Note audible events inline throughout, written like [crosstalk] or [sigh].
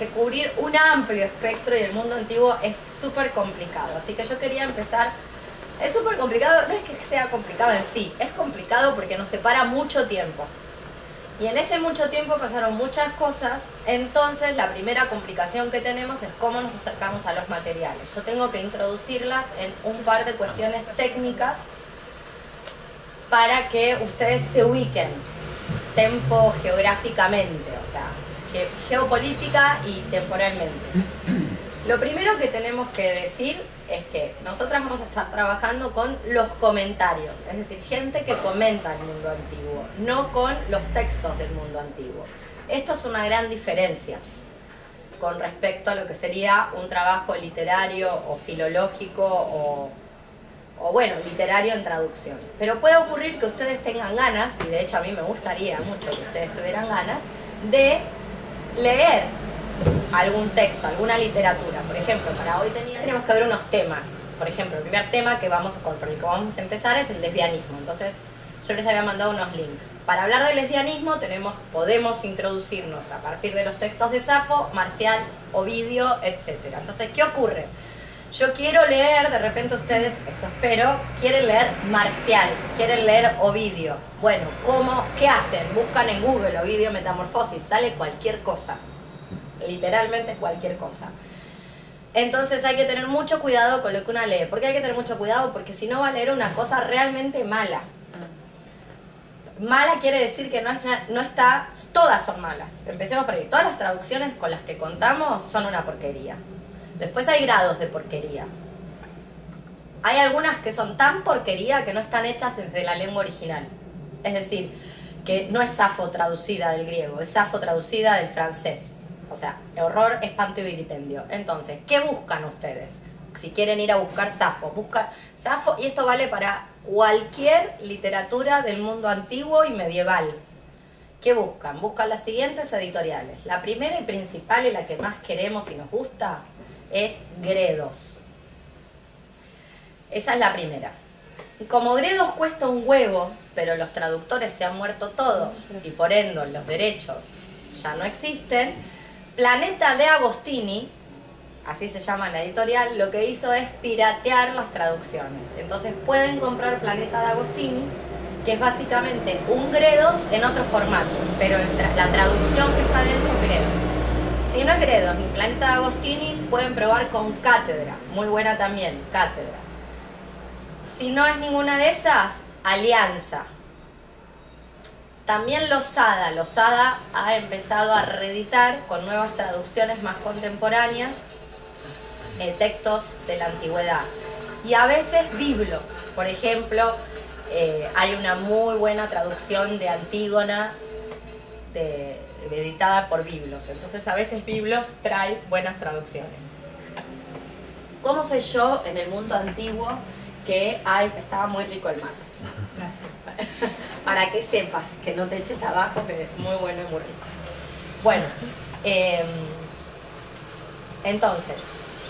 que cubrir un amplio espectro y el mundo antiguo es súper complicado. Así que yo quería empezar. Es súper complicado, no es que sea complicado en sí, es complicado porque nos separa mucho tiempo. Y en ese mucho tiempo pasaron muchas cosas, entonces la primera complicación que tenemos es cómo nos acercamos a los materiales. Yo tengo que introducirlas en un par de cuestiones técnicas para que ustedes se ubiquen tempo geográficamente, o sea, geopolítica y temporalmente. [clears throat] Lo primero que tenemos que decir es que nosotras vamos a estar trabajando con los comentarios, es decir, gente que comenta el mundo antiguo, no con los textos del mundo antiguo. Esto es una gran diferencia con respecto a lo que sería un trabajo literario o filológico o, o bueno, literario en traducción. Pero puede ocurrir que ustedes tengan ganas, y de hecho a mí me gustaría mucho que ustedes tuvieran ganas, de leer algún texto, alguna literatura. Por ejemplo, para hoy tenemos que ver unos temas. Por ejemplo, el primer tema que vamos, con el que vamos a empezar es el lesbianismo. Entonces, yo les había mandado unos links. Para hablar del lesbianismo tenemos, podemos introducirnos a partir de los textos de Safo, Marcial, Ovidio, etc. Entonces, ¿qué ocurre? Yo quiero leer, de repente ustedes, eso espero, quieren leer Marcial, quieren leer Ovidio. Bueno, ¿cómo? ¿Qué hacen? Buscan en Google Ovidio Metamorfosis, sale cualquier cosa literalmente cualquier cosa. Entonces hay que tener mucho cuidado con lo que una lee. ¿Por qué hay que tener mucho cuidado? Porque si no va a leer una cosa realmente mala. Mala quiere decir que no, no está, todas son malas. Empecemos por ahí. Todas las traducciones con las que contamos son una porquería. Después hay grados de porquería. Hay algunas que son tan porquería que no están hechas desde la lengua original. Es decir, que no es Safo traducida del griego, es Safo traducida del francés. O sea, horror, espanto y vilipendio. Entonces, ¿qué buscan ustedes? Si quieren ir a buscar Safo, buscan Safo, y esto vale para cualquier literatura del mundo antiguo y medieval. ¿Qué buscan? Buscan las siguientes editoriales. La primera y principal y la que más queremos y nos gusta es Gredos. Esa es la primera. Como Gredos cuesta un huevo, pero los traductores se han muerto todos y por ende los derechos ya no existen, Planeta de Agostini, así se llama la editorial, lo que hizo es piratear las traducciones. Entonces pueden comprar Planeta de Agostini, que es básicamente un Gredos en otro formato, pero la traducción que está dentro es Gredos. Si no es Gredos ni Planeta de Agostini, pueden probar con Cátedra, muy buena también, Cátedra. Si no es ninguna de esas, Alianza, también Losada, Losada ha empezado a reeditar con nuevas traducciones más contemporáneas eh, textos de la antigüedad. Y a veces biblos, por ejemplo, eh, hay una muy buena traducción de Antígona editada por Biblos. Entonces a veces Biblos trae buenas traducciones. ¿Cómo sé yo en el mundo antiguo que estaba muy rico el mate? Gracias. [laughs] Para que sepas, que no te eches abajo, que es muy bueno y muy rico. Bueno, em, entonces,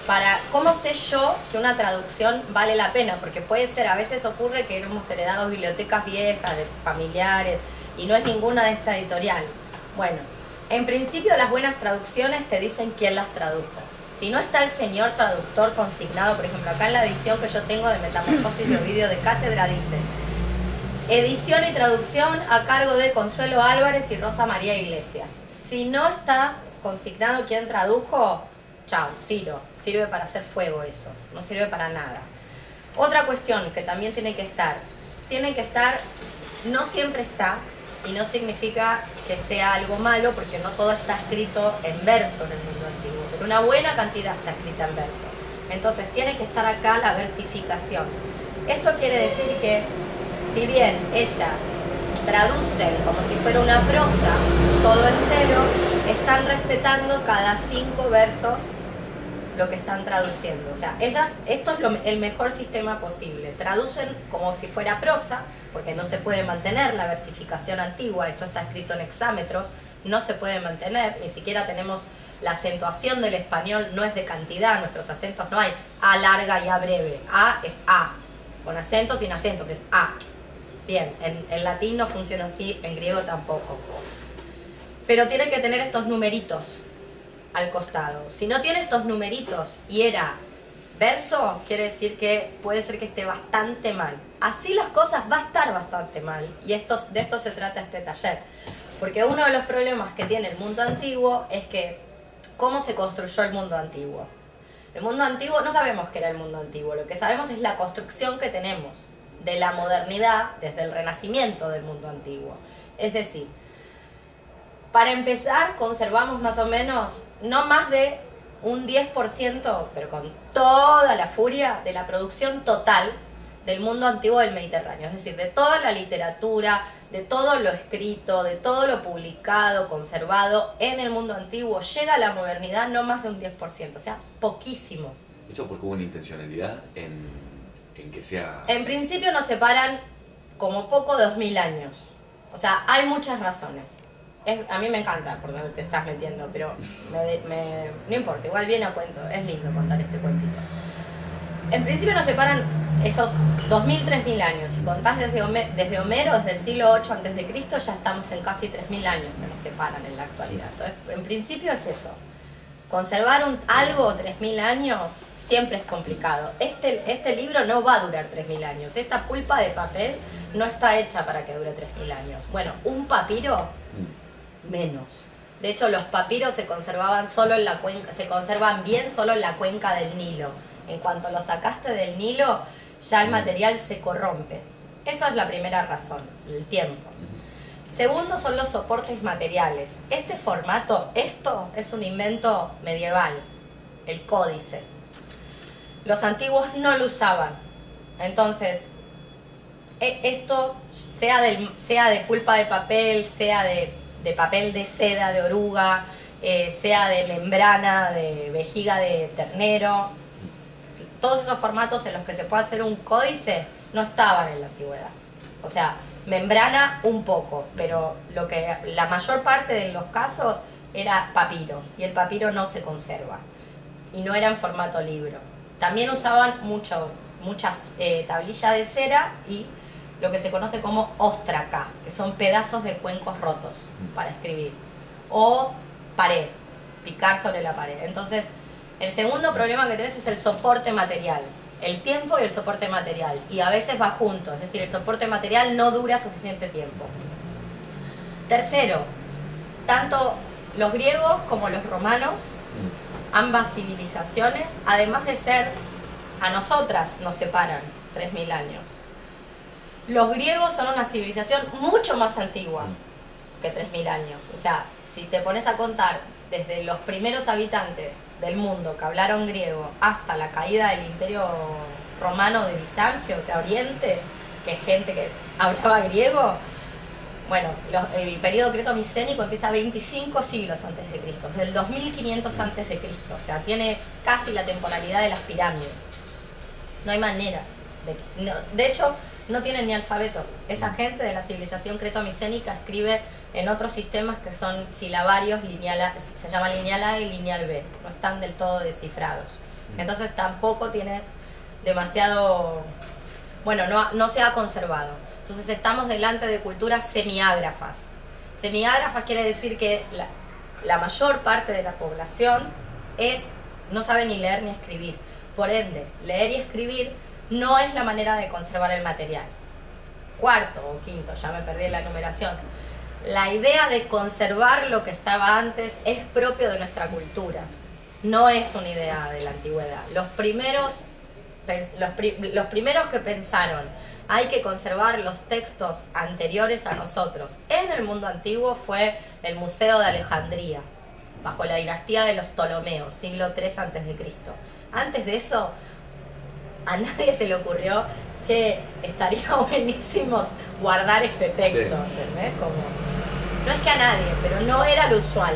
para ¿cómo sé yo que una traducción vale la pena? Porque puede ser, a veces ocurre que hemos heredado bibliotecas viejas, de familiares, y no es ninguna de esta editorial. Bueno, en principio las buenas traducciones te dicen quién las tradujo. Si no está el señor traductor consignado, por ejemplo, acá en la edición que yo tengo de Metamorfosis de Ovidio de Cátedra dice Edición y traducción a cargo de Consuelo Álvarez y Rosa María Iglesias. Si no está consignado quién tradujo, chao, tiro. Sirve para hacer fuego eso, no sirve para nada. Otra cuestión que también tiene que estar, tiene que estar, no siempre está, y no significa que sea algo malo, porque no todo está escrito en verso en el mundo antiguo, pero una buena cantidad está escrita en verso. Entonces tiene que estar acá la versificación. Esto quiere decir que si bien ellas traducen como si fuera una prosa todo entero, están respetando cada cinco versos lo que están traduciendo. O sea, ellas, esto es el mejor sistema posible. Traducen como si fuera prosa, porque no se puede mantener la versificación antigua, esto está escrito en hexámetros, no se puede mantener, ni siquiera tenemos la acentuación del español, no es de cantidad, nuestros acentos no hay A larga y A breve, A es A, con acento sin acento, que es A. Bien, en, latín no funciona así, en griego tampoco. Pero tiene que tener estos numeritos. al costado. Si no tiene estos numeritos y era verso, quiere decir que puede ser que esté bastante mal. Así las cosas va a estar bastante mal. Y esto, de esto se trata este taller. Porque uno de los problemas que tiene el mundo antiguo es que, ¿cómo se construyó el mundo antiguo? El mundo antiguo, no sabemos qué era el mundo antiguo, lo que sabemos es la construcción que tenemos de la modernidad desde el renacimiento del mundo antiguo. Es decir, para empezar, conservamos más o menos no más de un 10%, pero con toda la furia, de la producción total del mundo antiguo del Mediterráneo. Es decir, de toda la literatura, de todo lo escrito, de todo lo publicado, conservado en el mundo antiguo, llega a la modernidad no más de un 10%, o sea, poquísimo. ¿Eso porque hubo una intencionalidad en, en que sea...? En principio nos separan como poco 2000 años. O sea, hay muchas razones. A mí me encanta por donde te estás metiendo, pero me, no importa, igual viene a cuento, es lindo contar este cuentito. En principio nos separan esos 2.000, 3.000 años. Si contás desde, desde Homero, desde el siglo 8 antes de Cristo, ya estamos en casi 3.000 años que nos separan en la actualidad. Entonces, en principio es eso. Conservar un, algo 3.000 años siempre es complicado. Este, este libro no va a durar 3.000 años. Esta pulpa de papel no está hecha para que dure 3.000 años. Bueno, un papiro, menos. De hecho, los papiros se conservaban solo en la cuenca, se conservan bien solo en la cuenca del Nilo. En cuanto lo sacaste del Nilo, ya el material se corrompe. Esa es la primera razón, el tiempo. Segundo son los soportes materiales. Este formato, esto es un invento medieval, el códice. Los antiguos no lo usaban. Entonces, e, esto, sea, sea de pulpa de papel, sea de, papel de seda, de oruga, eh, sea de membrana, de vejiga de ternero, todos esos formatos en los que se puede hacer un códice no estaban en la antigüedad. O sea, membrana un poco, pero lo que la mayor parte de los casos era papiro y el papiro no se conserva y no era en formato libro. También usaban mucho, muchas eh, tablillas de cera y lo que se conoce como ostraca, que son pedazos de cuencos rotos para escribir, o pared, picar sobre la pared. Entonces, el segundo problema que tenés es el soporte material. El tiempo y el soporte material. Y a veces va junto, es decir, el soporte material no dura suficiente tiempo. Tercero, tanto los griegos como los romanos, ambas civilizaciones, además de ser a nosotras, nos separan 3.000 años. Los griegos son una civilización mucho más antigua que 3.000 años. O sea, si te pones a contar desde los primeros habitantes del mundo que hablaron griego hasta la caída del imperio romano de Bizancio, o sea, Oriente, que es gente que [laughs] hablaba griego, bueno, el periodo creto-micénico empieza 25 siglos antes de Cristo, del 2500 antes de Cristo, o sea, tiene casi la temporalidad de las pirámides. No hay manera. De, de hecho, no tienen ni alfabeto. Esa gente de la civilización creto-micénica escribe en otros sistemas que son silabarios, lineal se llama lineal A y lineal B, no están del todo descifrados. Mm. Entonces tampoco tiene demasiado, bueno, no, no se ha conservado. Entonces estamos delante de culturas semiágrafas. Semiágrafas quiere decir que la, la mayor parte de la población es, no sabe ni leer ni escribir. Por ende, leer y escribir no es la manera de conservar el material. Cuarto o quinto, ya me perdí en la numeración la idea de conservar lo que estaba antes es propio de nuestra cultura, no es una idea de la antigüedad. Los primeros, los, primeros que pensaron hay que conservar los textos anteriores a nosotros en el mundo antiguo fue el Museo de Alejandría, bajo la dinastía de los Ptolomeos, siglo III Cristo. Antes de eso, a nadie se le ocurrió, che, estaría [laughs] buenísimo guardar este texto, ¿entendés? Como, no es que a nadie, pero no era lo usual.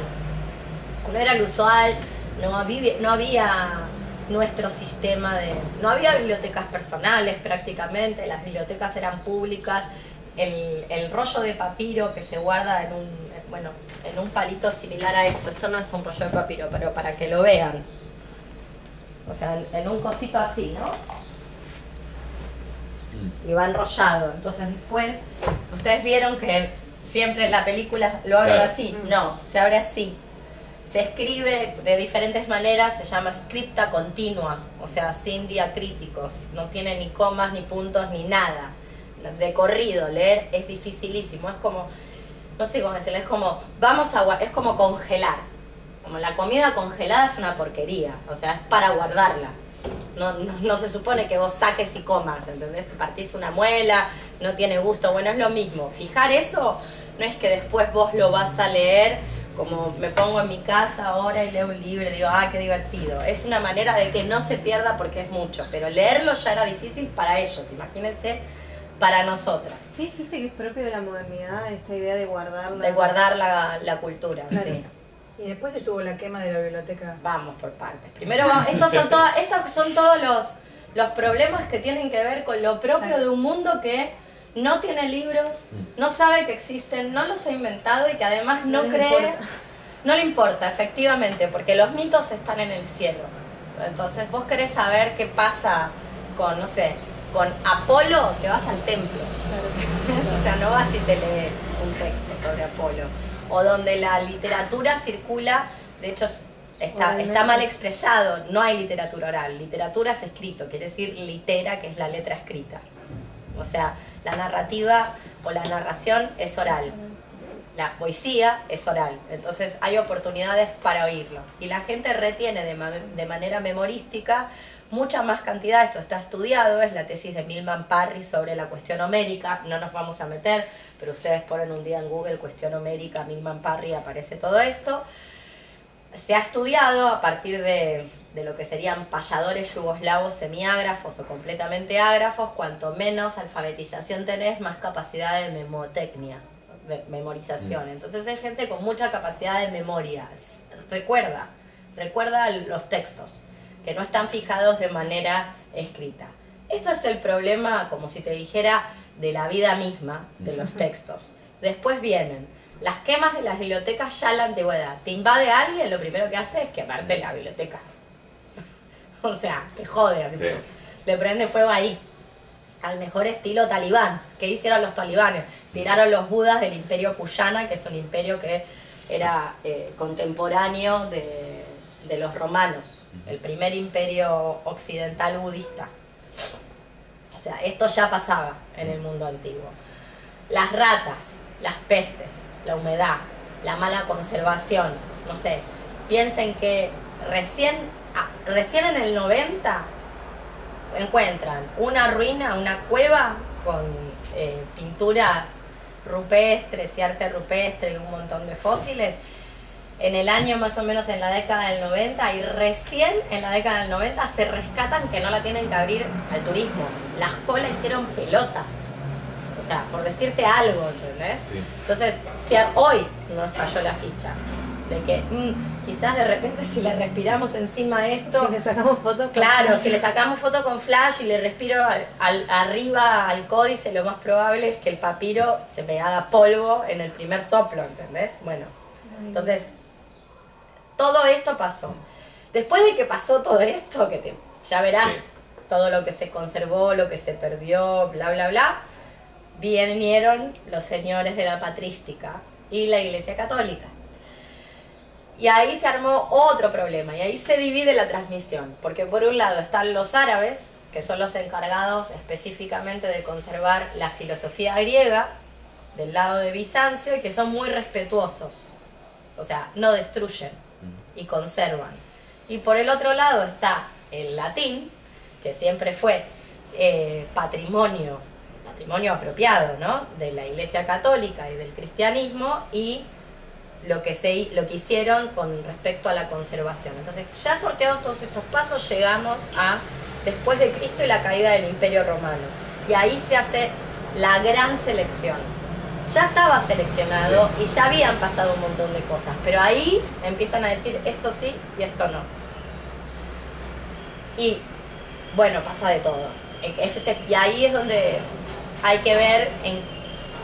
No era lo usual, no había, no había nuestro sistema de... No había bibliotecas personales prácticamente, las bibliotecas eran públicas, el, rollo de papiro que se guarda en un, bueno, en un palito similar a esto, esto no es un rollo de papiro, pero para que lo vean. O sea, en, un cosito así, ¿no? Mm. Y va enrollado. Entonces después, ustedes vieron que siempre en la película lo abro así. No, se abre así. se escribe de diferentes maneras, se llama scripta continua, o sea, sin diacríticos, no tiene ni comas, ni puntos, ni nada. De corrido, leer es dificilísimo, es como, no sé cómo decirlo, es como, vamos a, es como congelar. Como la comida congelada es una porquería, o sea, es para guardarla. No, no, no se supone que vos saques y comas, ¿entendés? Te partís una muela, no tiene gusto, bueno, es lo mismo. Fijar eso no es que después vos lo vas a leer como me pongo en mi casa ahora y leo un libro y digo, ah, qué divertido. Es una manera de que no se pierda porque es mucho, pero leerlo ya era difícil para ellos, imagínense, para nosotras. ¿Qué dijiste que es propio de la modernidad esta idea de guardar la... De guardar la, la cultura, sí. Y después estuvo la quema de la biblioteca. Vamos por partes. Primero, vamos, estos son, [laughs] todas, estos son todos los, los problemas que tienen que ver con lo propio de un mundo que no tiene libros, mm. no sabe que existen, no los ha inventado y que además no, cree, [laughs] no le importa, efectivamente, porque los mitos están en el cielo. Entonces vos querés saber qué pasa con, no sé, con Apolo, te vas al templo. [laughs] o sea, no vas y te lees un texto sobre Apolo. O donde la literatura circula, de hecho está, está mal expresado, no hay literatura oral, literatura es escrito, quiere decir litera, que es la letra escrita. O sea, la narrativa o la narración es oral. La poesía es oral. Entonces hay oportunidades para oírlo. Y la gente retiene de, manera memorística mucha más cantidad. Esto está estudiado, es la tesis de Milman Parry sobre la cuestión homérica. No nos vamos a meter, pero ustedes ponen un día en Google cuestión homérica, Milman Parry, aparece todo esto. Se ha estudiado a partir de de lo que serían payadores yugoslavos semiágrafos o completamente ágrafos, cuanto menos alfabetización tenés, más capacidad de memotecnia, de memorización. Mm. Entonces hay gente con mucha capacidad de memoria. Recuerda, recuerda los textos, que no están fijados de manera escrita. Esto es el problema, como si te dijera, de la vida misma, de los textos. Después vienen las quemas de las bibliotecas ya en la antigüedad. Te invade alguien, lo primero que hace es quemarte la biblioteca. [laughs] o sea, te jode. Le prende fuego ahí. Al mejor estilo talibán. ¿Qué hicieron los talibanes? Tiraron los budas del imperio Cuyana, que es un imperio que era eh, contemporáneo de, de los romanos. El primer imperio occidental budista. Esto ya pasaba en el mundo antiguo. Las ratas, las pestes, la humedad, la mala conservación, no sé, piensen que recién Ah, recién en el 90 encuentran una ruina, una cueva con eh, pinturas rupestres y arte rupestre y un montón de fósiles. En el año más o menos en la década del 90 y recién en la década del 90 se rescatan que no la tienen que abrir al turismo. Las colas hicieron pelota. O sea, por decirte algo, ¿entendés? Entonces, si hoy nos cayó la ficha de que mm, quizás de repente si le respiramos encima de esto... Si le sacamos foto Claro, si le sacamos foto con flash y le respiro al, arriba al códice, lo más probable es que el papiro se me haga polvo en el primer soplo, ¿entendés? Bueno, entonces, todo esto pasó. Después de que pasó todo esto, que te, ya verás todo lo que se conservó, lo que se perdió, bla, bla, bla, vinieron los señores de la patrística y la Iglesia Católica. Y ahí se armó otro problema y ahí se divide la transmisión, porque por un lado están los árabes, que son los encargados específicamente de conservar la filosofía griega del lado de Bizancio y que son muy respetuosos, o sea, no destruyen y conservan. Y por el otro lado está el latín, que siempre fue eh, patrimonio, patrimonio apropiado, ¿no? De la Iglesia Católica y del cristianismo y lo que, se, lo que hicieron con respecto a la conservación. Entonces, ya sorteados todos estos pasos, llegamos a después de Cristo y la caída del Imperio Romano. Y ahí se hace la gran selección. Ya estaba seleccionado y ya habían pasado un montón de cosas, pero ahí empiezan a decir esto sí y esto no. Y bueno, pasa de todo. Y ahí es donde hay que ver en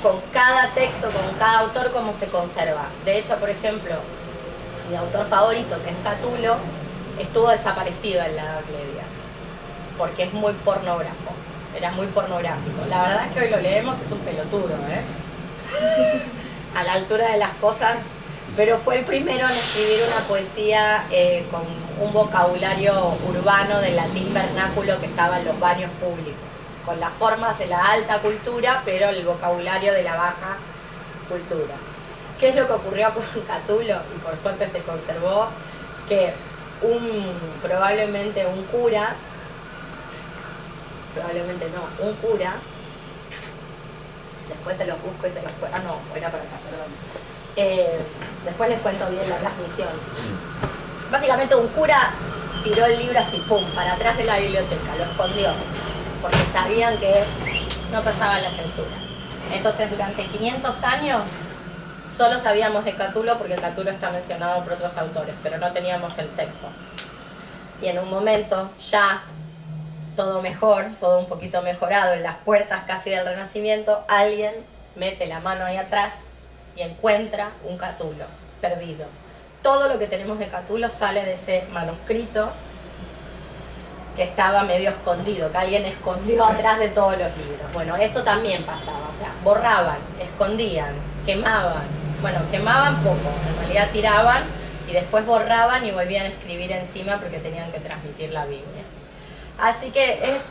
con cada texto, con cada autor, cómo se conserva. De hecho, por ejemplo, mi autor favorito, que es Catulo, estuvo desaparecido en la Edad Media, porque es muy pornógrafo, era muy pornográfico. La verdad es que hoy lo leemos, es un pelotudo, ¿eh? [laughs] A la altura de las cosas, pero fue el primero en escribir una poesía eh, con un vocabulario urbano del latín vernáculo que estaba en los baños públicos, con las formas de la alta cultura, pero el vocabulario de la baja cultura. ¿Qué es lo que ocurrió con [laughs] Catulo? Y por suerte se conservó, que un, probablemente un cura, probablemente no, un cura, después se los busco y se los cuento, ah no, era para acá, perdón. Eh, después les cuento bien la transmisión. Básicamente un cura tiró el libro así, pum, para atrás de la biblioteca, lo escondió, porque sabían que no pasaba la censura. Entonces durante 500 años solo sabíamos de Catulo porque Catulo está mencionado por otros autores, pero no teníamos el texto. Y en un momento, ya todo mejor, todo un poquito mejorado, en las puertas casi del Renacimiento, alguien mete la mano ahí atrás y encuentra un Catulo perdido. Todo lo que tenemos de Catulo sale de ese manuscrito que estaba medio escondido, que alguien escondió atrás de todos los libros. Bueno, esto también pasaba, o sea, borraban, escondían, quemaban. Bueno, quemaban poco, en realidad tiraban y después borraban y volvían a escribir encima porque tenían que transmitir la Biblia. Así que es,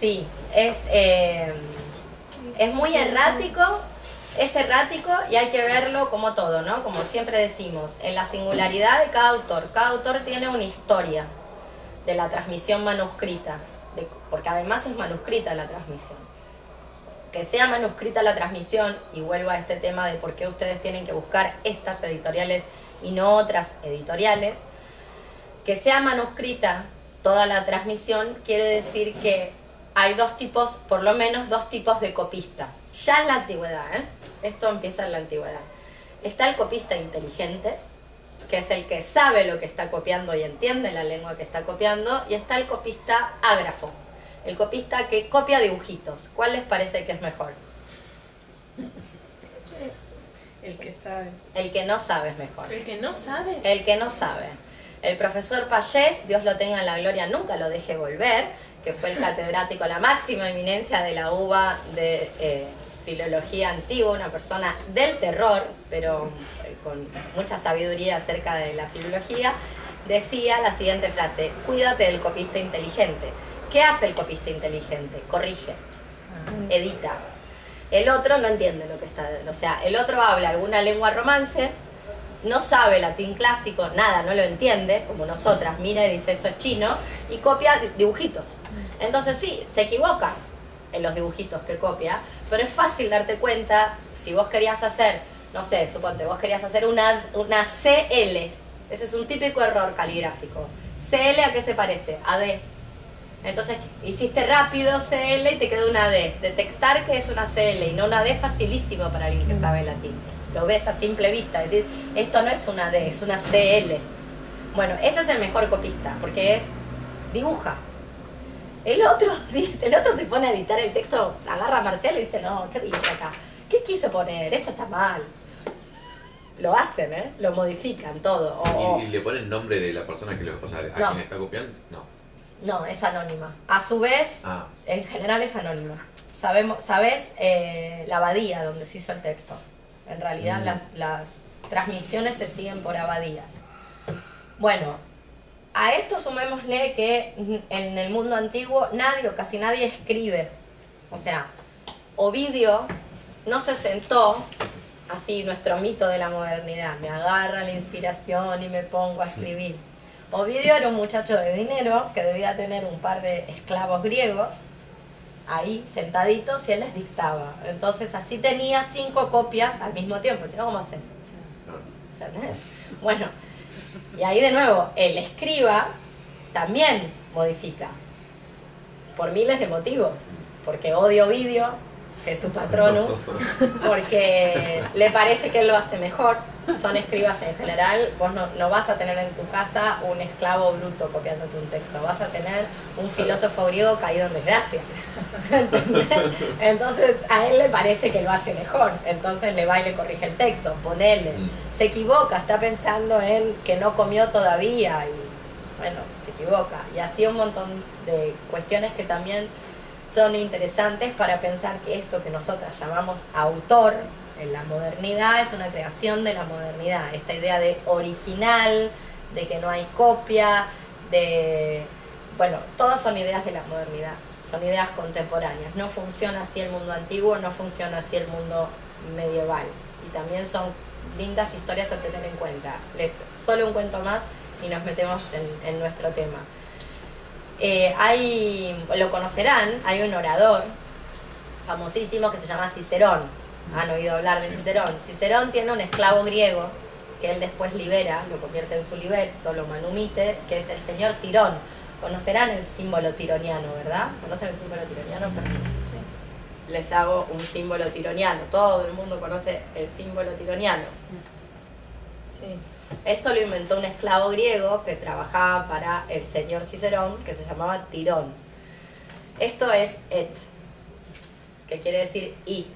sí, es, eh, es muy errático, es errático y hay que verlo como todo, ¿no? Como siempre decimos, en la singularidad de cada autor. Cada autor tiene una historia de la transmisión manuscrita, porque además es manuscrita la transmisión. Que sea manuscrita la transmisión, y vuelvo a este tema de por qué ustedes tienen que buscar estas editoriales y no otras editoriales, que sea manuscrita toda la transmisión quiere decir que hay dos tipos, por lo menos dos tipos de copistas. Ya en la antigüedad, ¿eh? esto empieza en la antigüedad. Está el copista inteligente, que es el que sabe lo que está copiando y entiende la lengua que está copiando, y está el copista ágrafo, el copista que copia dibujitos. ¿Cuál les parece que es mejor? El que sabe. El que no sabe es mejor. El que no sabe. El que no sabe. El profesor Payés, Dios lo tenga en la gloria, nunca lo deje volver, que fue el catedrático, la máxima eminencia de la UBA de eh, filología antigua, una persona del terror, pero eh, con mucha sabiduría acerca de la filología, decía la siguiente frase, cuídate del copista inteligente. ¿Qué hace el copista inteligente? Corrige, edita. El otro no entiende lo que está, o sea, el otro habla alguna lengua romance, no sabe latín clásico, nada, no lo entiende, como nosotras, mira y dice esto es chino, y copia dibujitos. Entonces sí, se equivoca en los dibujitos que copia, pero es fácil darte cuenta si vos querías hacer, no sé, suponte, vos querías hacer una, una CL, ese es un típico error caligráfico. CL a qué se parece? A D. Entonces hiciste rápido CL y te quedó una D. Detectar que es una CL y no una D es facilísimo para alguien que sabe latín. Lo ves a simple vista, decir, esto no es una D, es una CL. Bueno, ese es el mejor copista, porque es dibuja. El otro [laughs] dice, el otro se pone a editar el texto, agarra a Marcelo y dice, no, ¿qué dice acá? ¿Qué quiso poner? Esto está mal. Lo hacen, ¿eh? Lo modifican todo. O- ¿Y, y le ponen nombre de la persona que lo o sea, a No. quien está copiando? No. No, es anónima. A su vez, Ah, en general es anónima. Sabemos, sabes eh, la abadía donde se hizo el texto. En realidad Mm. las, las transmisiones se siguen por abadías. Bueno, a esto sumémosle que en el mundo antiguo nadie o casi nadie escribe. O sea, Ovidio no se sentó, así nuestro mito de la modernidad, me agarra la inspiración y me pongo a escribir. Ovidio era un muchacho de dinero que debía tener un par de esclavos griegos ahí sentaditos y él les dictaba. Entonces así tenía cinco copias al mismo tiempo, si no, ¿cómo haces? Bueno, y ahí de nuevo, el escriba también modifica, por miles de motivos, porque odia Ovidio, que es su patronus, porque le parece que él lo hace mejor, son escribas en general, vos no, no vas a tener en tu casa un esclavo bruto copiándote un texto, vas a tener un filósofo griego caído en desgracia. [laughs] ¿Entendés? Entonces a él le parece que lo hace mejor, entonces le va y le corrige el texto, ponele. Mm. Se equivoca, está pensando en que no comió todavía y bueno, se equivoca. Y así un montón de cuestiones que también son interesantes para pensar que esto que nosotras llamamos autor la modernidad es una creación de la modernidad, esta idea de original, de que no hay copia, de... Bueno, todas son ideas de la modernidad, son ideas contemporáneas. No funciona así el mundo antiguo, no funciona así el mundo medieval. Y también son lindas historias a tener en cuenta. Solo un cuento más y nos metemos en, en nuestro tema. Eh, hay, lo conocerán, hay un orador famosísimo que se llama Cicerón. Han oído hablar de Cicerón. Cicerón tiene un esclavo griego que él después libera, lo convierte en su liberto, lo manumite, que es el señor Tirón. Conocerán el símbolo tironiano, ¿verdad? ¿Conocen el símbolo tironiano? Les hago un símbolo tironiano. Todo el mundo conoce el símbolo tironiano. Sí. Esto lo inventó un esclavo griego que trabajaba para el señor Cicerón, que se llamaba Tirón. Esto es et, que quiere decir y.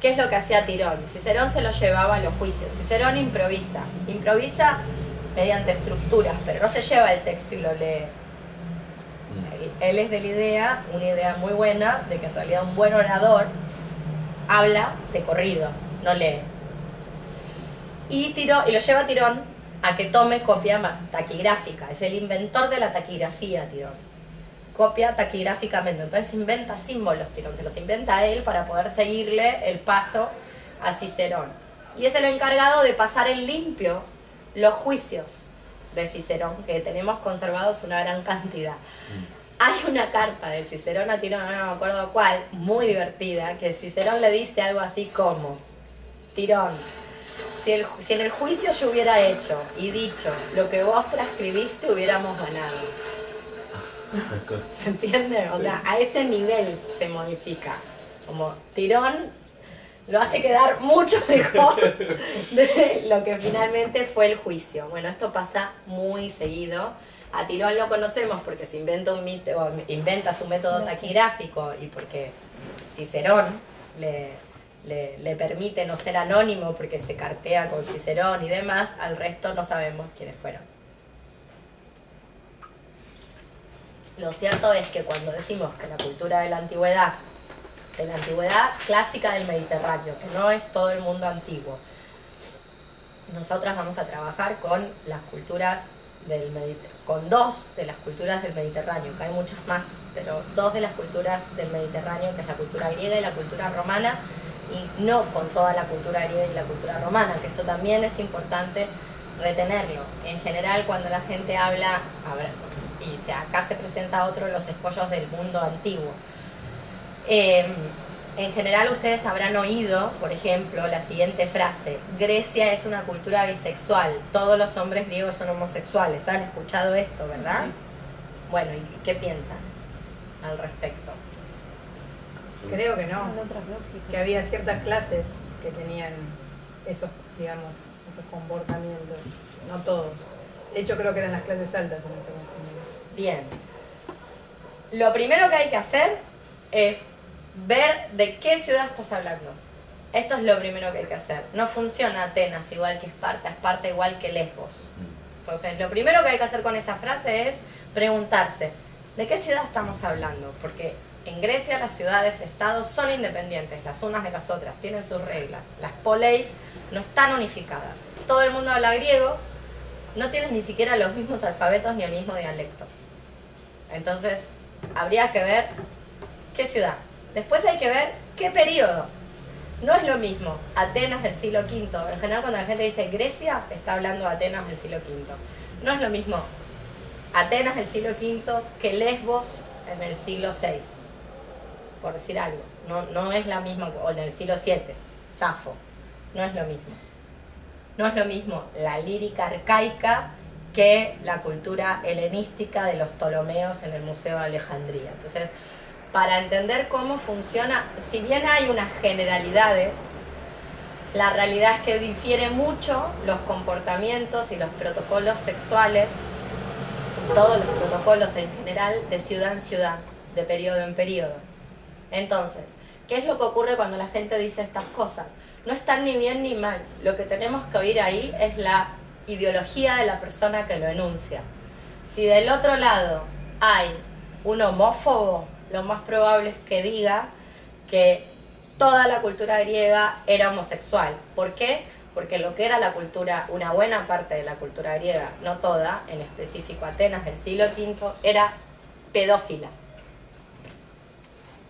¿Qué es lo que hacía Tirón? Cicerón se lo llevaba a los juicios. Cicerón improvisa. Improvisa mediante estructuras, pero no se lleva el texto y lo lee. Él, él es de la idea, una idea muy buena, de que en realidad un buen orador habla de corrido, no lee y, tiró, y lo lleva a Tirón a que tome copia taquigráfica. Es el inventor de la taquigrafía, Tirón. Copia taquigráficamente. Entonces inventa símbolos, Tirón. Se los inventa él para poder seguirle el paso a Cicerón. Y es el encargado de pasar en limpio los juicios de Cicerón, que tenemos conservados una gran cantidad. Hay una carta de Cicerón a Tirón, no me acuerdo cuál, muy divertida, que Cicerón le dice algo así como, Tirón, si, el- si en el juicio yo hubiera hecho y dicho lo que vos transcribiste, hubiéramos ganado. ¿Se entiende? O sea, a ese nivel se modifica. Como Tirón lo hace quedar mucho [laughs] mejor de lo que finalmente fue el juicio. Bueno, esto pasa muy seguido. A Tirón lo conocemos porque se inventa, un mito, o inventa su método taquigráfico y porque Cicerón le, le, le permite no ser anónimo porque se cartea con Cicerón y demás, al resto no sabemos quiénes fueron. Lo cierto es que cuando decimos que la cultura de la antigüedad, de la antigüedad clásica del Mediterráneo, que no es todo el mundo antiguo, nosotras vamos a trabajar con las culturas del Mediterráneo, con dos de las culturas del Mediterráneo, que hay muchas más, pero dos de las culturas del Mediterráneo, que es la cultura griega y la cultura romana, y no con toda la cultura griega y la cultura romana, que esto también es importante retenerlo. En general, cuando la gente habla, y acá se presenta otro de los escollos del mundo antiguo. Eh, en general ustedes habrán oído, por ejemplo, la siguiente frase, Grecia es una cultura bisexual, todos los hombres griegos son homosexuales. ¿Han escuchado esto, verdad? Bueno, ¿y qué piensan al respecto? Creo que no. Con otras lógicas. Que había ciertas clases que tenían esos, digamos, esos comportamientos. No todos. De hecho, creo que eran las clases altas en este momento. Bien. Lo primero que hay que hacer es ver de qué ciudad estás hablando. Esto es lo primero que hay que hacer. No funciona Atenas igual que Esparta, Esparta igual que Lesbos. Entonces, lo primero que hay que hacer con esa frase es preguntarse, ¿de qué ciudad estamos hablando? Porque en Grecia las ciudades-estados son independientes, las unas de las otras, tienen sus reglas. Las poleis no están unificadas. Todo el mundo habla griego, no tienen ni siquiera los mismos alfabetos ni el mismo dialecto. Entonces, habría que ver qué ciudad. Después hay que ver qué periodo. No es lo mismo Atenas del siglo V. En general, cuando la gente dice Grecia, está hablando de Atenas del siglo V. No es lo mismo Atenas del siglo V que Lesbos en el siglo VI. Por decir algo. No, no es la misma, o en el siglo VII, Safo. No es lo mismo. No es lo mismo la lírica arcaica que la cultura helenística de los Ptolomeos en el Museo de Alejandría. Entonces, para entender cómo funciona, si bien hay unas generalidades, la realidad es que difiere mucho los comportamientos y los protocolos sexuales, todos los protocolos en general, de ciudad en ciudad, de periodo en periodo. Entonces, ¿qué es lo que ocurre cuando la gente dice estas cosas? No están ni bien ni mal. Lo que tenemos que oír ahí es la ideología de la persona que lo enuncia. Si del otro lado hay un homófobo, lo más probable es que diga que toda la cultura griega era homosexual. ¿Por qué? Porque lo que era la cultura, una buena parte de la cultura griega, no toda, en específico Atenas del siglo V, era pedófila.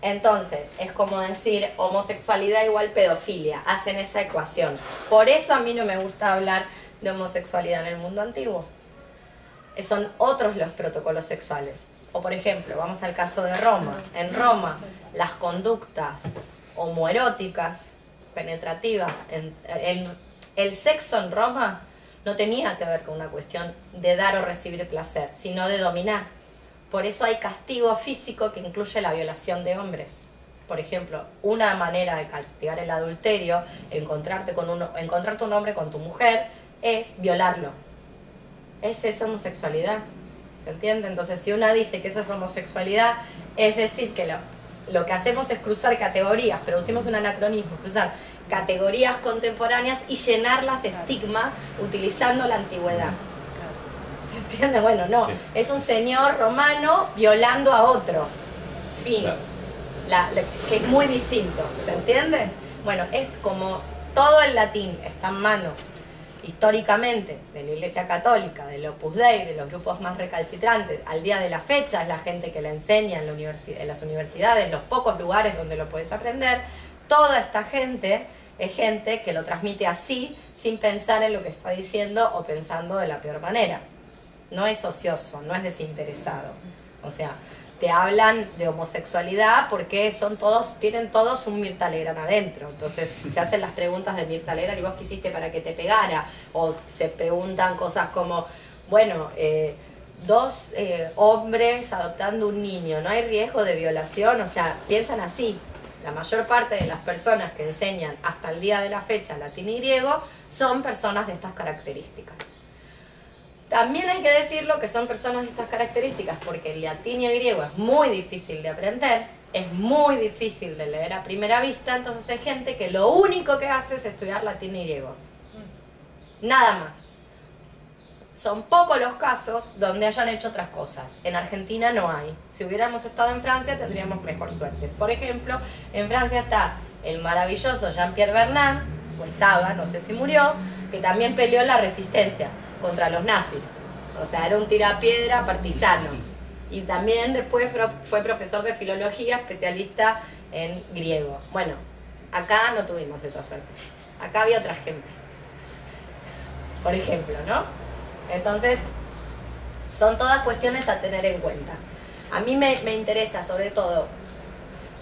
Entonces, es como decir homosexualidad igual pedofilia, hacen esa ecuación. Por eso a mí no me gusta hablar de homosexualidad en el mundo antiguo. Eh, Son otros los protocolos sexuales. O por ejemplo, vamos al caso de Roma. En Roma, las conductas homoeróticas, penetrativas, en, el sexo en Roma no tenía que ver con una cuestión de dar o recibir placer, sino de dominar. Por eso hay castigo físico que incluye la violación de hombres. Por ejemplo, una manera de castigar el adulterio, encontrarte, con uno, encontrarte un hombre con tu mujer, es violarlo. Es eso homosexualidad. ¿Se entiende? Entonces, si una dice que eso es homosexualidad, es decir que lo, lo que hacemos es cruzar categorías, producimos un anacronismo, cruzar categorías contemporáneas y llenarlas de estigma utilizando la antigüedad. ¿Se entiende? Bueno, no. Sí. Es un señor romano violando a otro. Fin. Claro. La- la- que es muy distinto. ¿Se entiende? Bueno, es como todo el latín está en manos históricamente de la Iglesia Católica, del Opus Dei, de los grupos más recalcitrantes, al día de la fecha es la gente que la enseña en, la en las universidades, en los pocos lugares donde lo puedes aprender, toda esta gente es gente que lo transmite así, sin pensar en lo que está diciendo o pensando de la peor manera. No es ocioso, no es desinteresado. O sea, te hablan de homosexualidad porque son todos, tienen todos un Mirta Legrand adentro. Entonces se hacen las preguntas de Mirta Legrand y vos qué hiciste para que te pegara. O se preguntan cosas como, bueno, eh, dos eh, hombres adoptando un niño, ¿no hay riesgo de violación? O sea, piensan así. La mayor parte de las personas que enseñan hasta el día de la fecha latín y griego son personas de estas características. También hay que decirlo que son personas de estas características porque el latín y el griego es muy difícil de aprender, es muy difícil de leer a primera vista, entonces hay gente que lo único que hace es estudiar latín y griego. Nada más. Son pocos los casos donde hayan hecho otras cosas. En Argentina no hay. Si hubiéramos estado en Francia tendríamos mejor suerte. Por ejemplo, en Francia está el maravilloso Jean-Pierre Bernard, o estaba, no sé si murió, que también peleó la resistencia contra los nazis. O sea, era un tirapiedra partisano. Y también después fue- profesor de filología, especialista en griego. Bueno, acá no tuvimos esa suerte. Acá había otra gente. Por ejemplo, ¿no? Entonces, son todas cuestiones a tener en cuenta. A mí me, me interesa, sobre todo,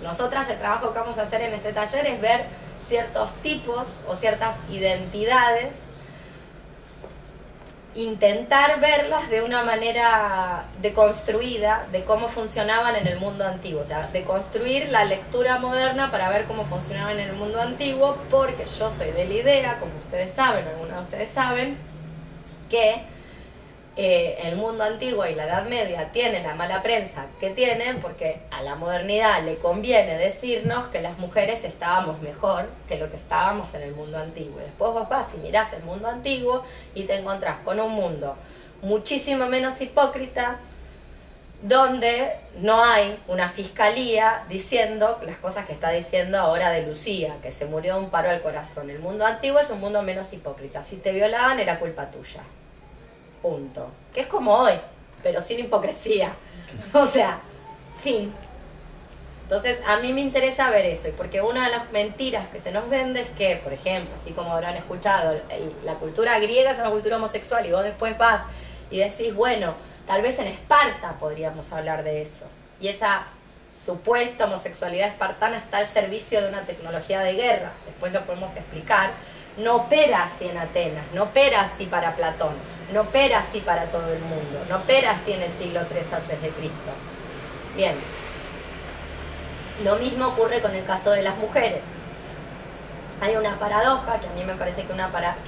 nosotras el trabajo que vamos a hacer en este taller es ver ciertos tipos o ciertas identidades, intentar verlas de una manera deconstruida de cómo funcionaban en el mundo antiguo, o sea, deconstruir la lectura moderna para ver cómo funcionaban en el mundo antiguo, porque yo soy de la idea, como ustedes saben, algunos de ustedes saben, que eh, el mundo antiguo y la Edad Media tienen la mala prensa que tienen porque a la modernidad le conviene decirnos que las mujeres estábamos mejor que lo que estábamos en el mundo antiguo. Y después vos vas y mirás el mundo antiguo y te encontrás con un mundo muchísimo menos hipócrita, donde no hay una fiscalía diciendo las cosas que está diciendo ahora de Lucía, que se murió de un paro al corazón. El mundo antiguo es un mundo menos hipócrita. Si te violaban era culpa tuya. Punto. Que es como hoy, pero sin hipocresía. [laughs] O sea, fin. Entonces, a mí me interesa ver eso, y porque una de las mentiras que se nos vende es que, por ejemplo, así como habrán escuchado, la cultura griega es una cultura homosexual, y vos después vas y decís, bueno, tal vez en Esparta podríamos hablar de eso. Y esa supuesta homosexualidad espartana está al servicio de una tecnología de guerra, después lo podemos explicar. No opera así en Atenas, no opera así para Platón, no opera así para todo el mundo, no opera así en el siglo III antes de Cristo. Bien. Lo mismo ocurre con el caso de las mujeres. Hay una paradoja, que a mí me parece que,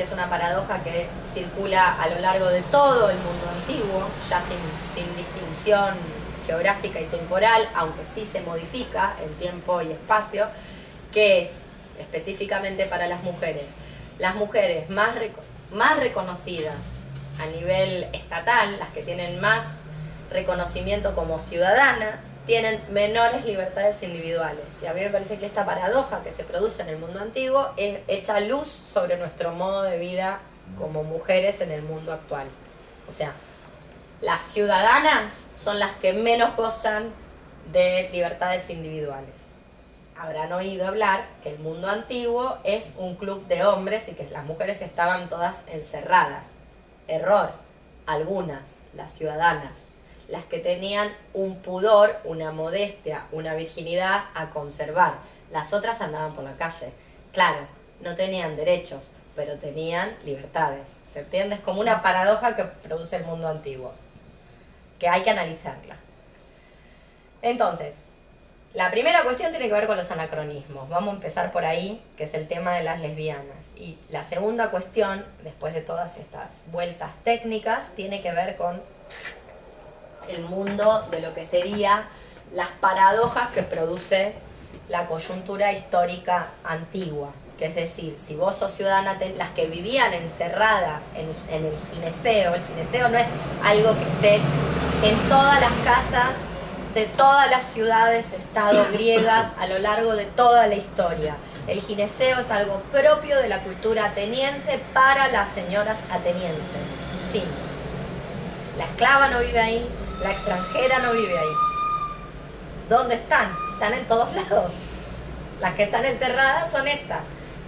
es una paradoja que circula a lo largo de todo el mundo antiguo, ya sin, distinción geográfica y temporal, aunque sí se modifica en tiempo y espacio, que es específicamente para las mujeres. Las mujeres más reconocidas a nivel estatal, las que tienen más reconocimiento como ciudadanas, tienen menores libertades individuales. Y a mí me parece que esta paradoja que se produce en el mundo antiguo es, echa luz sobre nuestro modo de vida como mujeres en el mundo actual. O sea, las ciudadanas son las que menos gozan de libertades individuales. Habrán oído hablar que el mundo antiguo es un club de hombres y que las mujeres estaban todas encerradas. Error. Algunas, las ciudadanas, las que tenían un pudor, una modestia, una virginidad a conservar. Las otras andaban por la calle. Claro, no tenían derechos, pero tenían libertades. ¿Se entiende? Es como una paradoja que produce el mundo antiguo, que hay que analizarla. Entonces, la primera cuestión tiene que ver con los anacronismos. Vamos a empezar por ahí, que es el tema de las lesbianas. Y la segunda cuestión, después de todas estas vueltas técnicas, tiene que ver con el mundo de lo que sería las paradojas que produce la coyuntura histórica antigua. Que es decir, si vos sos ciudadana, las que vivían encerradas en, en el gineceo, el gineceo no es algo que esté en todas las casas de todas las ciudades, estado griegas a lo largo de toda la historia. El gineceo es algo propio de la cultura ateniense para las señoras atenienses. Fin. La esclava no vive ahí, la extranjera no vive ahí. ¿Dónde están? Están en todos lados. Las que están encerradas son estas,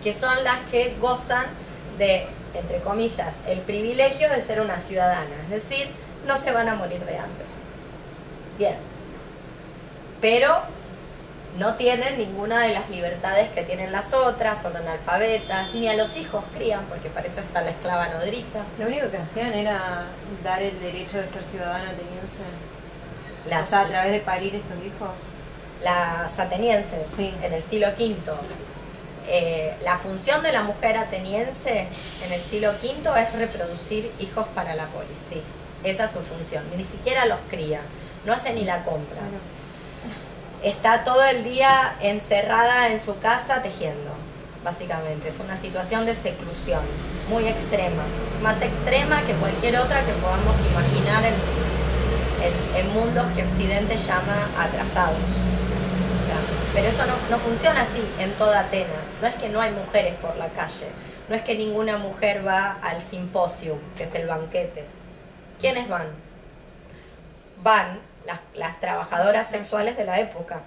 que son las que gozan de, entre comillas, el privilegio de ser una ciudadana. Es decir, no se van a morir de hambre. Bien. Pero no tienen ninguna de las libertades que tienen las otras, son analfabetas, ni a los hijos crían, porque para eso está la esclava nodriza. Lo único que hacían era dar el derecho de ser ciudadano ateniense. Las, o sea, a través de parir estos hijos. las atenienses Sí. en el siglo V. Eh, la función de la mujer ateniense en el siglo V es reproducir hijos para la polis, sí. Esa es su función. Ni siquiera los cría, no hace ni la compra. Está todo el día encerrada en su casa tejiendo, básicamente. Es una situación de seclusión muy extrema, más extrema que cualquier otra que podamos imaginar en, en- mundos que Occidente llama atrasados. Pero eso no, no funciona así en toda Atenas. No es que no hay mujeres por la calle, no es que ninguna mujer va al simposium, que es el banquete. ¿Quiénes van? Van las, las trabajadoras sexuales de la época.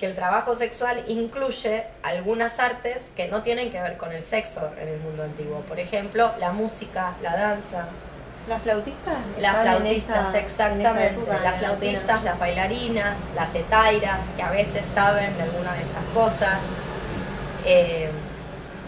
Que el trabajo sexual incluye algunas artes que no tienen que ver con el sexo en el mundo antiguo. Por ejemplo, la música, la danza, ¿Las flautistas? las flautistas, esta- exactamente. época, las flautistas, Atenas. las bailarinas, las etairas, que a veces saben de alguna de estas cosas. Eh,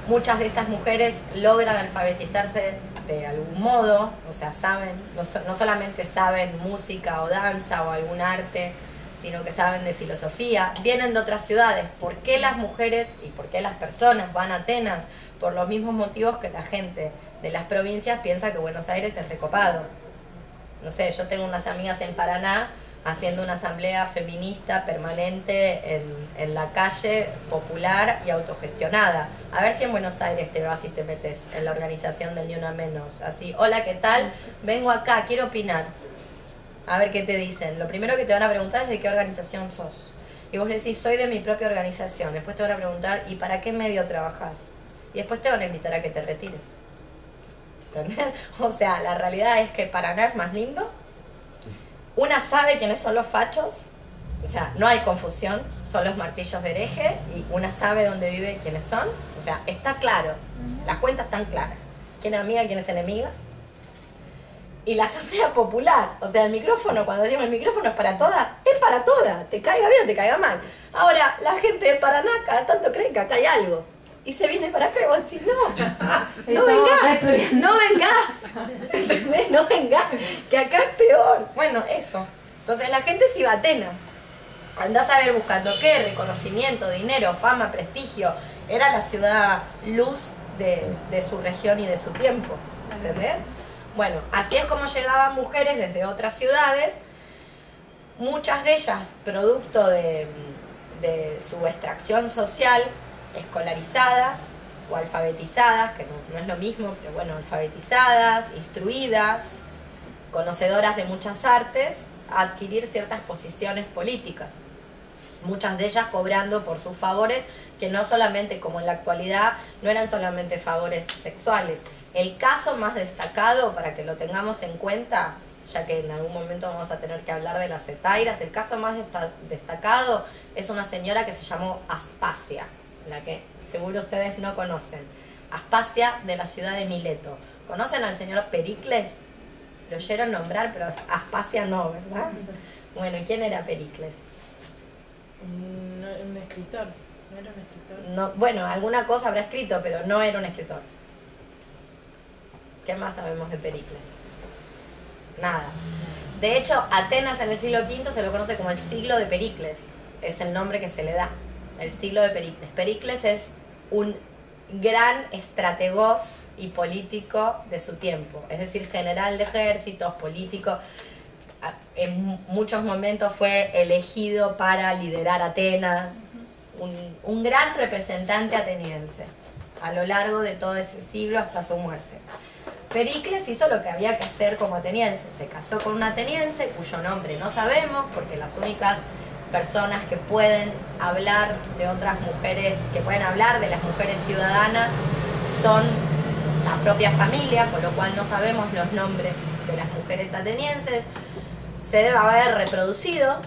muchas de estas mujeres logran alfabetizarse de algún modo, o sea, saben, no, no solamente saben música o danza o algún arte, sino que saben de filosofía, vienen de otras ciudades. ¿Por qué las mujeres y por qué las personas van a Atenas? Por los mismos motivos que la gente de las provincias piensa que Buenos Aires es recopado. No sé, yo tengo unas amigas en Paraná haciendo una asamblea feminista permanente en, en la calle popular y autogestionada. A ver si en Buenos Aires te vas y te metes en la organización del Ni Una Menos. Así, hola, ¿qué tal? Vengo acá, quiero opinar. A ver qué te dicen. Lo primero que te van a preguntar es de qué organización sos. Y vos le decís, soy de mi propia organización. Después te van a preguntar, ¿y para qué medio trabajás? Y después te van a invitar a que te retires. ¿Entendés? [laughs] O sea, la realidad es que Paraná es más lindo. Una sabe quiénes son los fachos. O sea, no hay confusión. Son los martillos de hereje. Y una sabe dónde vive quiénes son. O sea, está claro. Las cuentas están claras. ¿Quién es amiga, quién es enemiga? Y la asamblea popular, o sea, el micrófono, cuando decimos el micrófono es para todas, es para todas, te caiga bien o te caiga mal. Ahora, la gente de Paraná cada tanto creen que acá hay algo. Y se viene para acá y vos decís, no, [laughs] no estudiando. no [laughs] ¿entendés? No vengás, que acá es peor. Bueno, eso. Entonces la gente se iba a Atenas. Andás a ver buscando qué, reconocimiento, dinero, fama, prestigio. Era la ciudad luz de, de su región y de su tiempo. ¿Entendés? Bueno, así es como llegaban mujeres desde otras ciudades, muchas de ellas producto de, de su extracción social, escolarizadas o alfabetizadas, que no, es lo mismo, pero bueno, alfabetizadas, instruidas, conocedoras de muchas artes adquirir ciertas posiciones políticas. Muchas de ellas cobrando por sus favores, que no solamente como en la actualidad, no eran solamente favores sexuales. El caso más destacado, para que lo tengamos en cuenta, ya que en algún momento vamos a tener que hablar de las etairas, el caso más desta- destacado es una señora que se llamó Aspasia, la que seguro ustedes no conocen. Aspasia de la ciudad de Mileto. ¿Conocen al señor Pericles? Lo oyeron nombrar, pero Aspasia no, ¿verdad? Bueno, ¿quién era Pericles? Un, un escritor. No era un escritor. No, bueno, alguna cosa habrá escrito, pero no era un escritor. ¿Qué más sabemos de Pericles? Nada. De hecho, Atenas en el siglo V se lo conoce como el siglo de Pericles. Es el nombre que se le da. El siglo de Pericles. Pericles es un gran estrategos y político de su tiempo. Es decir, general de ejércitos, político. A- En mu- muchos momentos fue elegido para liderar Atenas. Un, un gran representante ateniense a lo largo de todo ese siglo hasta su muerte. Pericles hizo lo que había que hacer como ateniense. Se casó con una ateniense cuyo nombre no sabemos porque las únicas personas que pueden hablar de otras mujeres, que pueden hablar de las mujeres ciudadanas son la propia familia, con lo cual no sabemos los nombres de las mujeres atenienses. Se debe haber reproducido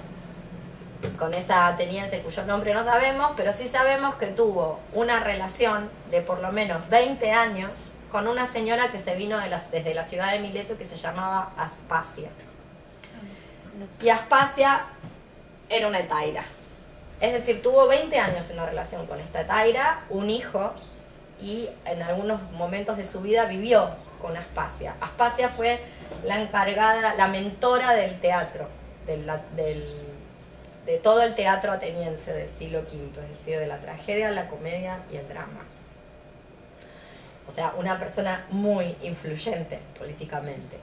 con esa ateniense cuyo nombre no sabemos, pero sí sabemos que tuvo una relación de por lo menos 20 años con una señora que se vino de desde la ciudad de Mileto que se llamaba Aspasia. Y Aspasia era una etaira. Es decir, tuvo 20 años una relación con esta etaira, un hijo, y en algunos momentos de su vida vivió con Aspasia. Aspasia fue la encargada, la mentora del teatro, del- de todo el teatro ateniense del siglo V, es decir, de la tragedia, la comedia y el drama. O sea, una persona muy influyente políticamente.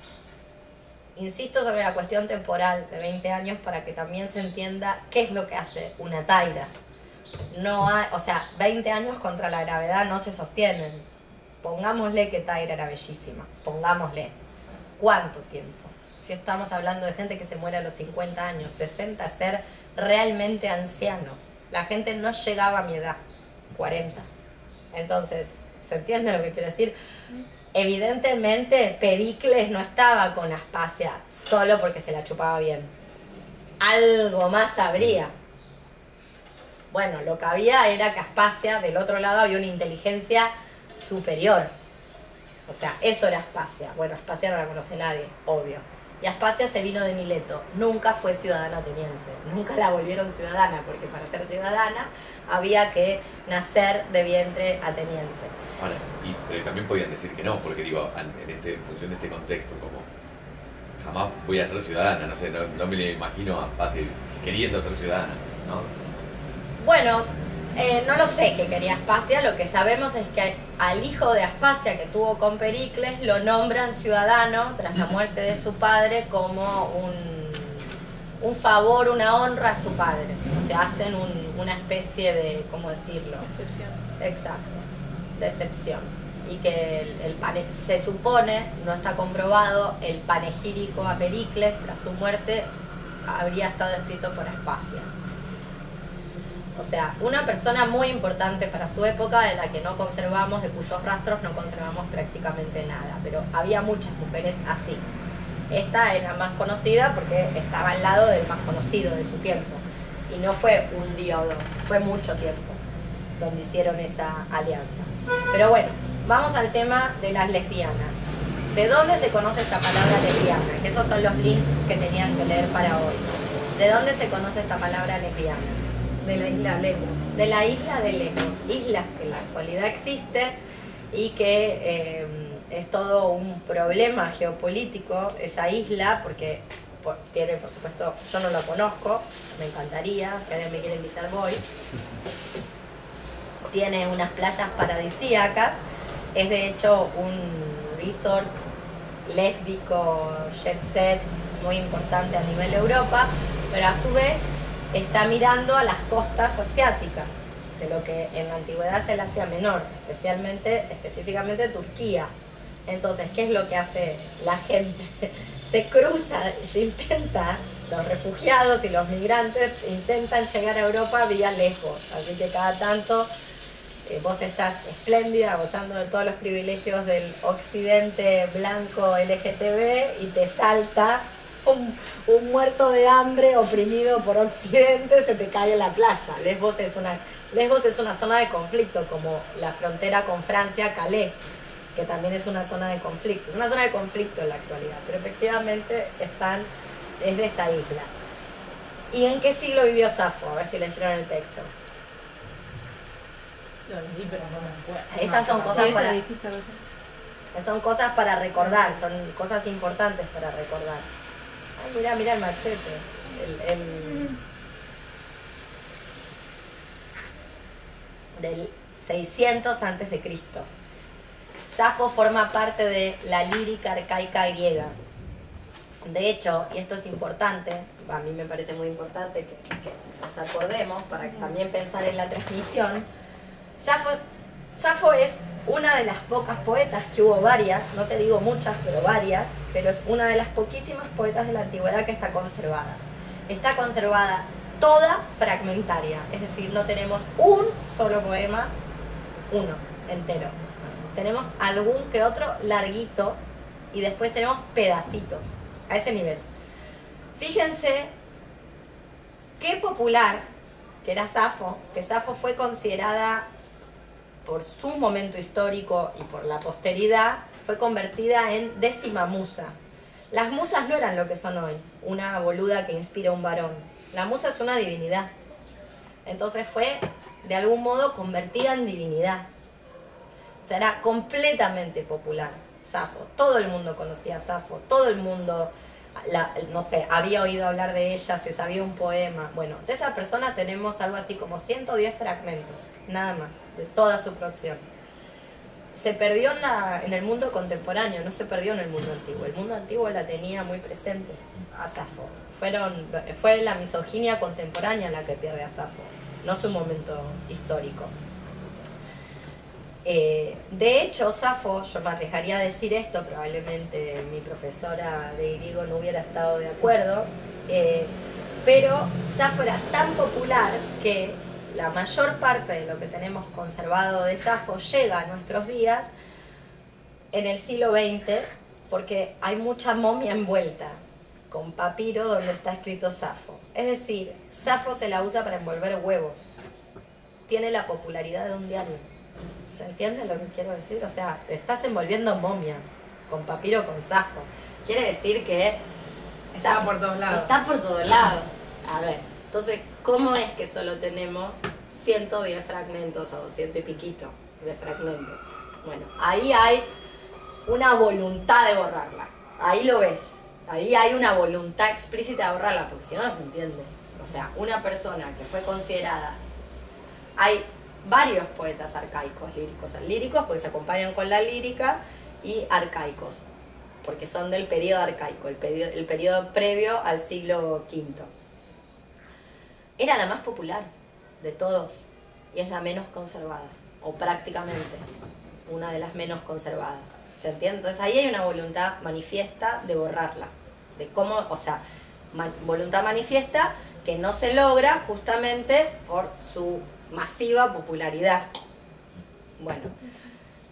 Insisto sobre la cuestión temporal de 20 años para que también se entienda qué es lo que hace una taira. No hay, o sea, 20 años contra la gravedad no se sostienen. Pongámosle que Taira era bellísima, pongámosle. ¿Cuánto tiempo? Si estamos hablando de gente que se muere a los 50 años, 60, es ser realmente anciano. La gente no llegaba a mi edad, 40. Entonces, ¿se entiende lo que quiero decir? Evidentemente, Pericles no estaba con Aspasia solo porque se la chupaba bien. Algo más habría. Bueno, lo que había era que Aspasia, del otro lado, había una inteligencia superior. O sea, eso era Aspasia. Bueno, Aspasia no la conoce nadie, obvio. Y Aspasia se vino de Mileto. Nunca fue ciudadana ateniense. Nunca la volvieron ciudadana, porque para ser ciudadana había que nacer de vientre ateniense. Ahora, y, pero también podían decir que no, porque digo, en, este, en función de este contexto, como jamás voy a ser ciudadana, no sé, no, no me lo imagino a fácil queriendo ser ciudadana, ¿no? Bueno, eh, no lo sé qué quería Aspasia, lo que sabemos es que al hijo de Aspasia que tuvo con Pericles lo nombran ciudadano tras la muerte de su padre como un, un favor, una honra a su padre. O sea, hacen un- una especie de, ¿cómo decirlo? Excepción. Exacto, de excepción. Y que el, el pane- se supone, no está comprobado, el panegírico a Pericles tras su muerte habría estado escrito por Aspasia. O sea, una persona muy importante para su época, de la que no conservamos, de cuyos rastros no conservamos prácticamente nada. Pero había muchas mujeres así. Esta es la más conocida porque estaba al lado del más conocido de su tiempo. Y no fue un día o dos, fue mucho tiempo donde hicieron esa alianza. Pero bueno, vamos al tema de las lesbianas. ¿De dónde se conoce esta palabra lesbiana? Esos son los links que tenían que leer para hoy. ¿De dónde se conoce esta palabra lesbiana? De la isla Lesbos. de la isla de Lesbos, isla que en la actualidad existe y que eh, es todo un problema geopolítico esa isla, porque por- tiene, por supuesto, yo no lo conozco, me encantaría, si alguien me quiere invitar voy. Tiene unas playas paradisíacas, es de hecho un resort lésbico, jet set, muy importante a nivel Europa, pero a su vez está mirando a las costas asiáticas, de lo que en la antigüedad es el Asia Menor, especialmente, específicamente Turquía. Entonces, ¿qué es lo que hace la gente? [laughs] se cruza y intenta, los refugiados y los migrantes intentan llegar a Europa vía lejos. Así que cada tanto eh, vos estás espléndida, gozando de todos los privilegios del occidente blanco LGTB y te salta un, un muerto de hambre oprimido por occidente, se te cae en la playa. Lesbos es una, Lesbos es una zona de conflicto, como la frontera con Francia, Calais que también es una zona de conflicto. Es una zona de conflicto en la actualidad, pero efectivamente están, es de esa isla. ¿Y en qué siglo vivió Safo? A ver si leyeron el texto. Lo leí, pero no me acuerdo. Esas son cosas Sí, para, son cosas para recordar, son cosas importantes para recordar. Ay, mira, mira el machete. El, el- del 600 antes de Cristo. Safo forma parte de la lírica arcaica griega. De hecho, y esto es importante, a mí me parece muy importante que, que nos acordemos para también pensar en la transmisión, Safo, Safo es una de las pocas poetas, que hubo varias, no te digo muchas, pero varias, pero es una de las poquísimas poetas de la antigüedad que está conservada. Está conservada toda fragmentaria, es decir, no tenemos un solo poema, uno, entero. Tenemos algún que otro larguito y después tenemos pedacitos, a ese nivel. Fíjense qué popular que era Safo, que Safo fue considerada por su momento histórico y por la posteridad, fue convertida en décima musa. Las musas no eran lo que son hoy, una boluda que inspira a un varón. La musa es una divinidad. Entonces fue, de algún modo, convertida en divinidad. Será completamente popular, Safo. Todo el mundo conocía a Safo, todo el mundo, la- no sé, había oído hablar de ella, se sabía un poema. Bueno, de esa persona tenemos algo así como 110 fragmentos, nada más, de toda su producción. Se perdió en, la- en el mundo contemporáneo, no se perdió en el mundo antiguo. El mundo antiguo la tenía muy presente a Safo. Fueron, fue la misoginia contemporánea la que pierde a Safo, no su momento histórico. Eh, de hecho, Safo, yo me arriesgaría a decir esto, probablemente mi profesora de griego no hubiera estado de acuerdo, eh, pero Safo era tan popular que la mayor parte de lo que tenemos conservado de Safo llega a nuestros días en el siglo XX, porque hay mucha momia envuelta con papiro donde está escrito Safo. Es decir, Safo se la usa para envolver huevos. Tiene la popularidad de un diario. ¿Se entiende lo que quiero decir? O sea, te estás envolviendo en momia, con papiro, con Safo. Quiere decir que... Está por todos lados. Está por todos lados. A ver, entonces, ¿cómo es que solo tenemos 110 fragmentos o ciento y piquito de fragmentos? Bueno, ahí hay una voluntad de borrarla. Ahí lo ves. Ahí hay una voluntad explícita de borrarla, porque si no, no se entiende. O sea, una persona que fue considerada. Hay varios poetas arcaicos, líricos. Líricos porque se acompañan con la lírica y arcaicos, porque son del periodo arcaico, el periodo, el previo al siglo V. Era la más popular de todos y es la menos conservada, o prácticamente una de las menos conservadas. ¿Se entiende? Entonces ahí hay una voluntad manifiesta de borrarla, de cómo, o sea, voluntad manifiesta que no se logra justamente por su masiva popularidad. Bueno,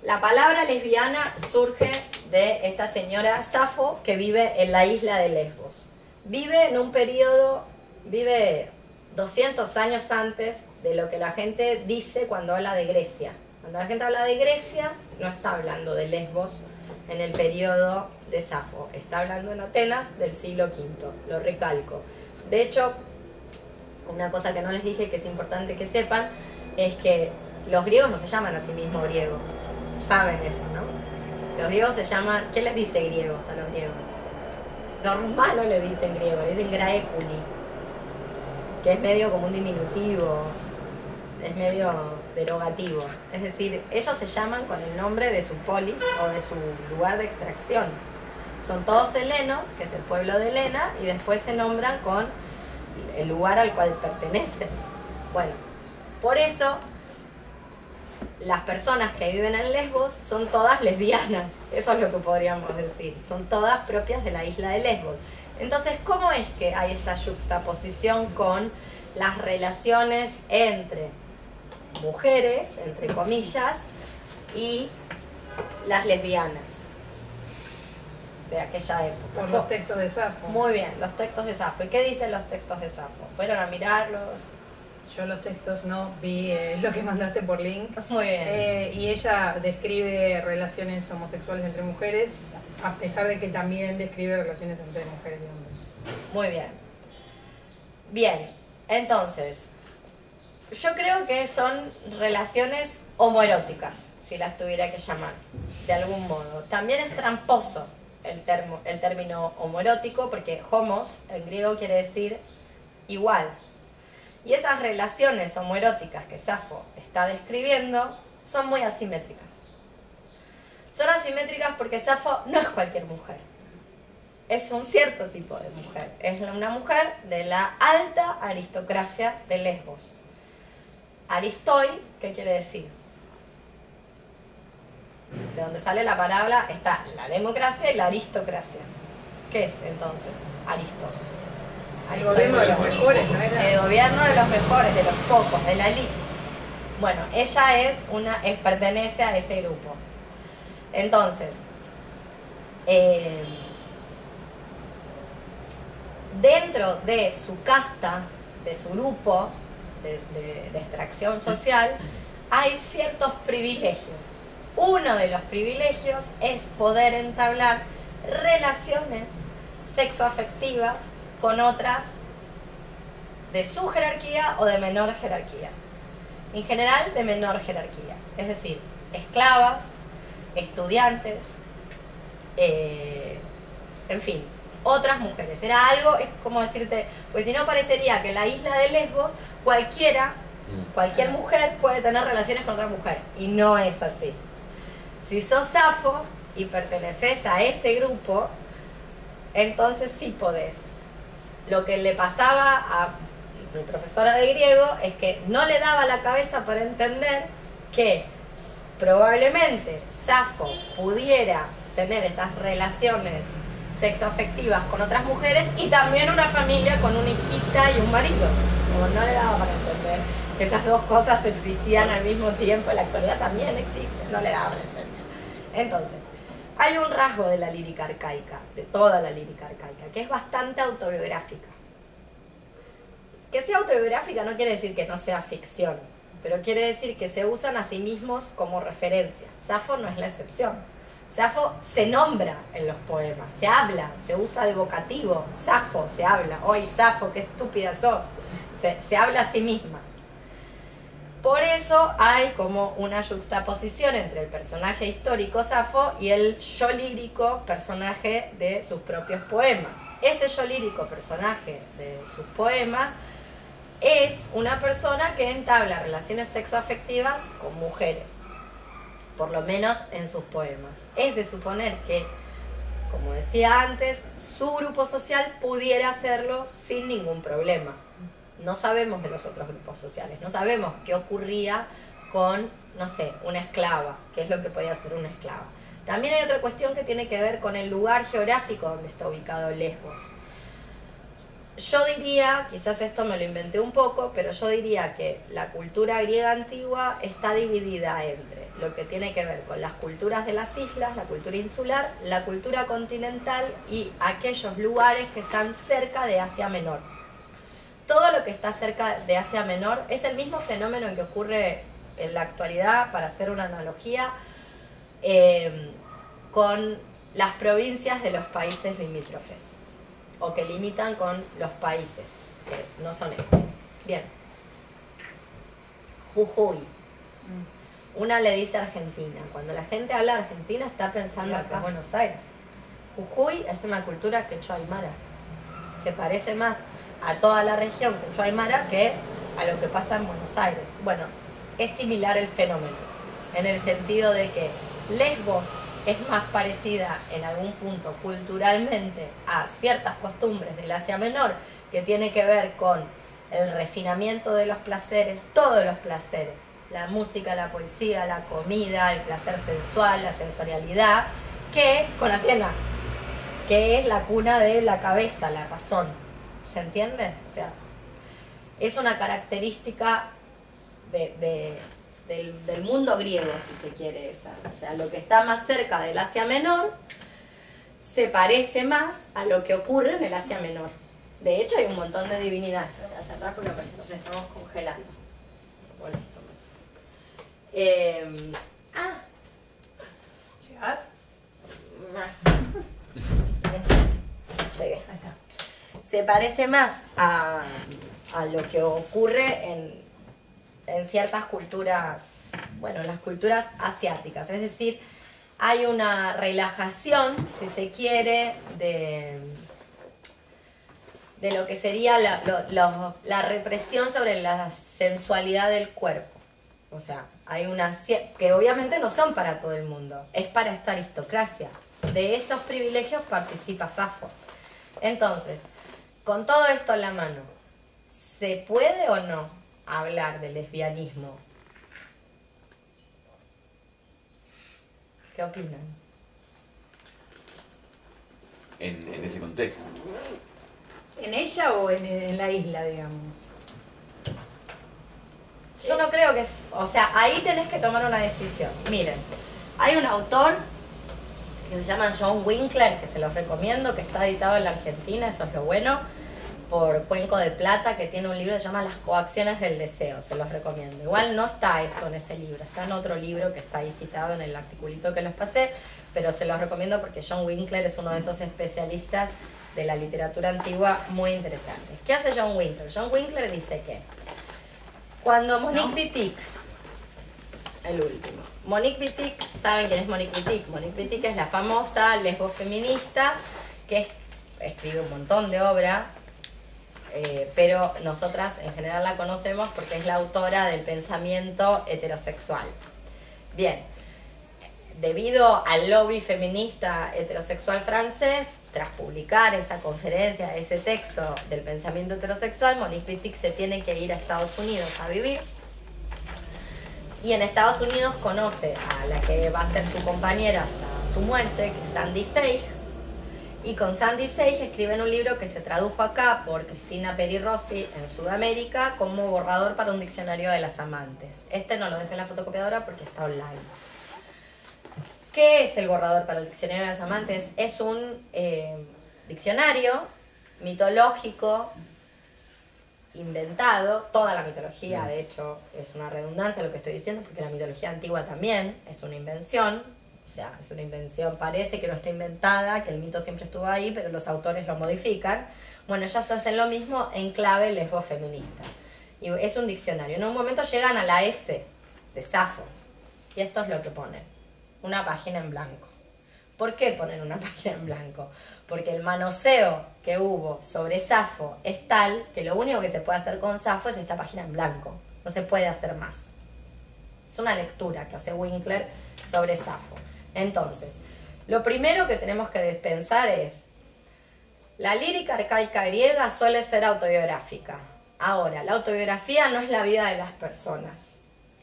la palabra lesbiana surge de esta señora Safo que vive en la isla de Lesbos. Vive en un periodo, vive 200 años antes de lo que la gente dice cuando habla de Grecia. Cuando la gente habla de Grecia, no está hablando de Lesbos en el periodo de Safo, está hablando en Atenas del siglo V, lo recalco. De hecho, una cosa que no les dije que es importante que sepan es que los griegos no se llaman a sí mismos griegos. Saben eso, ¿no? Los griegos se llaman. ¿Qué les dice griegos a los griegos? Los romanos le dicen griegos, le dicen graeculi, que es medio como un diminutivo, es medio derogativo. Es decir, ellos se llaman con el nombre de su polis o de su lugar de extracción. Son todos helenos, que es el pueblo de Helena, y después se nombran con el lugar al cual pertenecen. Bueno, por eso las personas que viven en Lesbos son todas lesbianas, eso es lo que podríamos decir, son todas propias de la isla de Lesbos. Entonces, ¿cómo es que hay esta juxtaposición con las relaciones entre mujeres, entre comillas, y las lesbianas de aquella época? Por los textos de Safo. Muy bien, los textos de Safo. ¿Y qué dicen los textos de Safo? ¿Fueron a mirarlos? Yo los textos no vi eh, [laughs] lo que mandaste por link. Muy bien. Eh, y ella describe relaciones homosexuales entre mujeres, a pesar de que también describe relaciones entre mujeres y hombres. Muy bien. Bien, entonces, yo creo que son relaciones homoeróticas, si las tuviera que llamar, de algún modo. También es tramposo el, el término homoerótico, porque homos en griego quiere decir igual. Y esas relaciones homoeróticas que Safo está describiendo son muy asimétricas. Son asimétricas porque Safo no es cualquier mujer es un cierto tipo de mujer. Es una mujer de la alta aristocracia de Lesbos. Aristoi, ¿qué quiere decir? De donde sale la palabra está la democracia y la aristocracia. ¿Qué es entonces? Aristos. El gobierno de los mejores, ¿no era? El gobierno de los mejores, de los pocos, de la élite. Bueno, ella es una, es, pertenece a ese grupo. Entonces, eh, dentro de su casta, de su grupo de, de- de extracción social, hay ciertos privilegios. Uno de los privilegios es poder entablar relaciones sexoafectivas con otras de su jerarquía o de menor jerarquía. En general, de menor jerarquía. Es decir, esclavas, estudiantes, eh, en fin, otras mujeres. Era algo, es como decirte, pues si no parecería que en la isla de Lesbos cualquiera, Mm. cualquier mujer puede tener relaciones con otra mujer. Y no es así. Si sos Safo y perteneces a ese grupo, entonces sí podés. Lo que le pasaba a mi profesora de griego es que no le daba la cabeza para entender que probablemente Safo pudiera tener esas relaciones sexoafectivas con otras mujeres y también una familia con una hijita y un marido. No le daba para entender que esas dos cosas existían al mismo tiempo, en la actualidad también existen, no le daba. Entonces, hay un rasgo de la lírica arcaica, de toda la lírica arcaica, que es bastante autobiográfica. Que sea autobiográfica no quiere decir que no sea ficción, pero quiere decir que se usan a sí mismos como referencia. Safo no es la excepción. Safo se nombra en los poemas, se habla, se usa de vocativo. Safo se habla, hoy Safo, qué estúpida sos. Se, se habla a sí misma. Por eso hay como una juxtaposición entre el personaje histórico Safo y el yo lírico personaje de sus propios poemas. Ese yo lírico personaje de sus poemas es una persona que entabla relaciones sexoafectivas con mujeres, por lo menos en sus poemas. Es de suponer que, como decía antes, su grupo social pudiera hacerlo sin ningún problema. No sabemos de los otros grupos sociales, no sabemos qué ocurría con, no sé, una esclava, qué es lo que podía hacer una esclava. También hay otra cuestión que tiene que ver con el lugar geográfico donde está ubicado Lesbos. Yo diría, quizás esto me lo inventé un poco, pero yo diría que la cultura griega antigua está dividida entre lo que tiene que ver con las culturas de las islas, la cultura insular, la cultura continental y aquellos lugares que están cerca de Asia Menor. Todo lo que está cerca de Asia Menor es el mismo fenómeno que ocurre en la actualidad, para hacer una analogía, eh, con las provincias de los países limítrofes o que limitan con los países, que no son estos. Bien. Jujuy. Una le dice Argentina. Cuando la gente habla de Argentina está pensando acá en Buenos Aires. Jujuy es una cultura quechua aymara. Se parece más a toda la región quechua aymara que a lo que pasa en Buenos Aires. Bueno, es similar el fenómeno, en el sentido de que Lesbos es más parecida en algún punto culturalmente a ciertas costumbres del Asia Menor, que tiene que ver con el refinamiento de los placeres, todos los placeres, la música, la poesía, la comida, el placer sensual, la sensorialidad, que con Atenas, que es la cuna de la cabeza, la razón. ¿Se entiende? O sea, es una característica de, de- del, del mundo griego, si se quiere. esa. O sea, lo que está más cerca del Asia Menor se parece más a lo que ocurre en el Asia Menor. De hecho, hay un montón de divinidades. Voy a cerrar porque parece que nos estamos congelando. Eh, ah, ¿Llegás? [laughs] llegué. Se parece más a, a lo que ocurre en, en ciertas culturas, bueno, en las culturas asiáticas. Es decir, hay una relajación, si se quiere, de, de lo que sería la, la represión sobre la sensualidad del cuerpo. O sea, hay unas que obviamente no son para todo el mundo, es para esta aristocracia. De esos privilegios participa Safo. Entonces, con todo esto en la mano, ¿se puede o no hablar de lesbianismo? ¿Qué opinan? En, en ese contexto. ¿En ella o en, en la isla, digamos? Yo no creo que es, o sea, ahí tenés que tomar una decisión. Miren, hay un autor que se llama John Winkler, que se los recomiendo, que está editado en la Argentina, eso es lo bueno, por Cuenco de Plata, que tiene un libro que se llama Las coacciones del deseo, se los recomiendo. Igual no está esto en ese libro, está en otro libro que está ahí citado en el articulito que les pasé, pero se los recomiendo porque John Winkler es uno de esos especialistas de la literatura antigua muy interesantes. ¿Qué hace John Winkler? John Winkler dice que cuando Monique Wittig, el último, Monique Wittig, ¿saben quién es Monique Wittig? Monique Wittig es la famosa lesbo feminista que es- escribe un montón de obra, eh, pero nosotras en general la conocemos porque es la autora del pensamiento heterosexual. Bien, debido al lobby feminista heterosexual francés, tras publicar esa conferencia, ese texto del pensamiento heterosexual, Monique Wittig se tiene que ir a Estados Unidos a vivir. Y en Estados Unidos conoce a la que va a ser su compañera hasta su muerte, que es Sandy Seig. Y con Sandy Seig escriben un libro que se tradujo acá por Cristina Peri Rossi en Sudamérica como borrador para un diccionario de las amantes. Este no lo dejé en la fotocopiadora porque está online. ¿Qué es el borrador para el diccionario de las amantes? Es un eh, diccionario mitológico inventado, toda la mitología, de hecho, es una redundancia lo que estoy diciendo, porque la mitología antigua también es una invención, o sea, es una invención, parece que no está inventada, que el mito siempre estuvo ahí, pero los autores lo modifican. Bueno, ellas hacen lo mismo en clave lesbo feminista. Y es un diccionario. En un momento llegan a la S de Safo, y esto es lo que ponen, una página en blanco. ¿Por qué ponen una [laughs] página en blanco? Porque el manoseo que hubo sobre Safo es tal que lo único que se puede hacer con Safo es esta página en blanco. No se puede hacer más. Es una lectura que hace Winkler sobre Safo. Entonces, lo primero que tenemos que pensar es, la lírica arcaica griega suele ser autobiográfica. Ahora, la autobiografía no es la vida de las personas.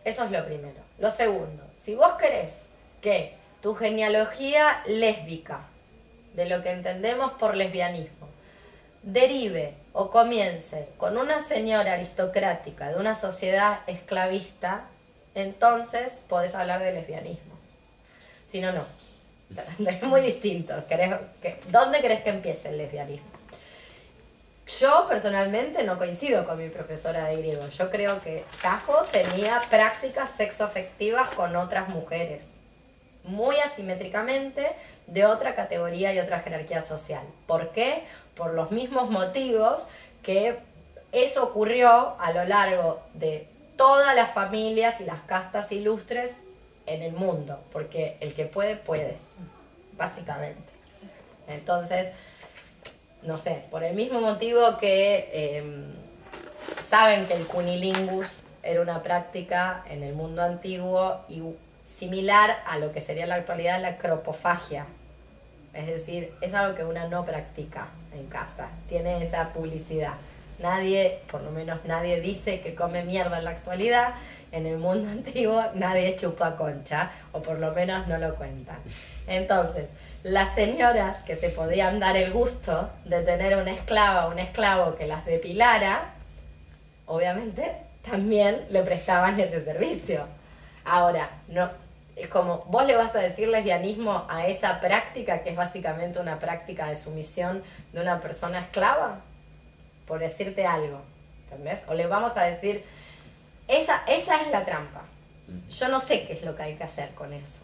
Eso es lo primero. Lo segundo, si vos querés que tu genealogía lésbica, de lo que entendemos por lesbianismo, derive o comience con una señora aristocrática de una sociedad esclavista, entonces podés hablar de lesbianismo. Si no, no. [laughs] Es muy distinto. ¿Querés que- ¿Dónde crees que empiece el lesbianismo? Yo personalmente no coincido con mi profesora de griego. Yo creo que Safo tenía prácticas sexoafectivas con otras mujeres, muy asimétricamente, de otra categoría y otra jerarquía social. ¿Por qué? Por los mismos motivos que eso ocurrió a lo largo de todas las familias y las castas ilustres en el mundo, porque el que puede, puede, básicamente. Entonces, no sé, por el mismo motivo que eh, saben que el cunilingus era una práctica en el mundo antiguo y similar a lo que sería en la actualidad la cropofagia. Es decir, es algo que una no practica en casa, tiene esa publicidad. Nadie, por lo menos nadie dice que come mierda en la actualidad. En el mundo [laughs] antiguo nadie chupa concha, o por lo menos no lo cuentan. Entonces, las señoras que se podían dar el gusto de tener una esclava o un esclavo que las depilara, obviamente también le prestaban ese servicio. Ahora, no, es como, vos le vas a decir lesbianismo a esa práctica que es básicamente una práctica de sumisión de una persona esclava, por decirte algo, ¿entendés? O le vamos a decir, esa, esa es la trampa. Yo no sé qué es lo que hay que hacer con eso.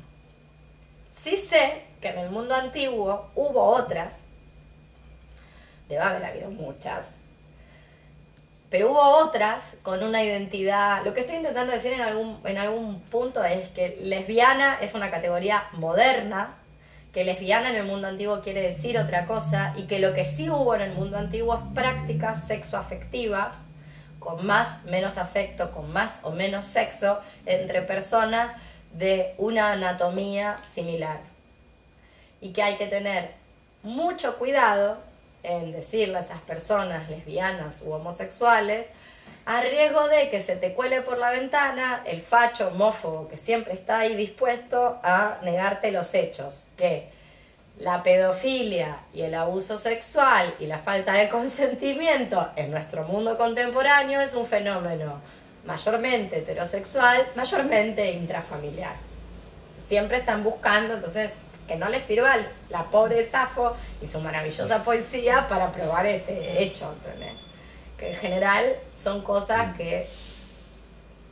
Sí sé que en el mundo antiguo hubo otras, debe haber habido muchas, pero hubo otras con una identidad. Lo que estoy intentando decir en algún, en algún punto es que lesbiana es una categoría moderna, que lesbiana en el mundo antiguo quiere decir otra cosa, y que lo que sí hubo en el mundo antiguo es prácticas sexoafectivas, con más, menos afecto, con más o menos sexo, entre personas de una anatomía similar. Y que hay que tener mucho cuidado en decirle a esas personas lesbianas u homosexuales, a riesgo de que se te cuele por la ventana el facho homófobo que siempre está ahí dispuesto a negarte los hechos, que la pedofilia y el abuso sexual y la falta de [laughs] consentimiento en nuestro mundo contemporáneo es un fenómeno mayormente heterosexual, mayormente intrafamiliar. Siempre están buscando, entonces, que no les sirva la pobre Safo y su maravillosa poesía para probar ese hecho, ¿entendés? Que en general son cosas que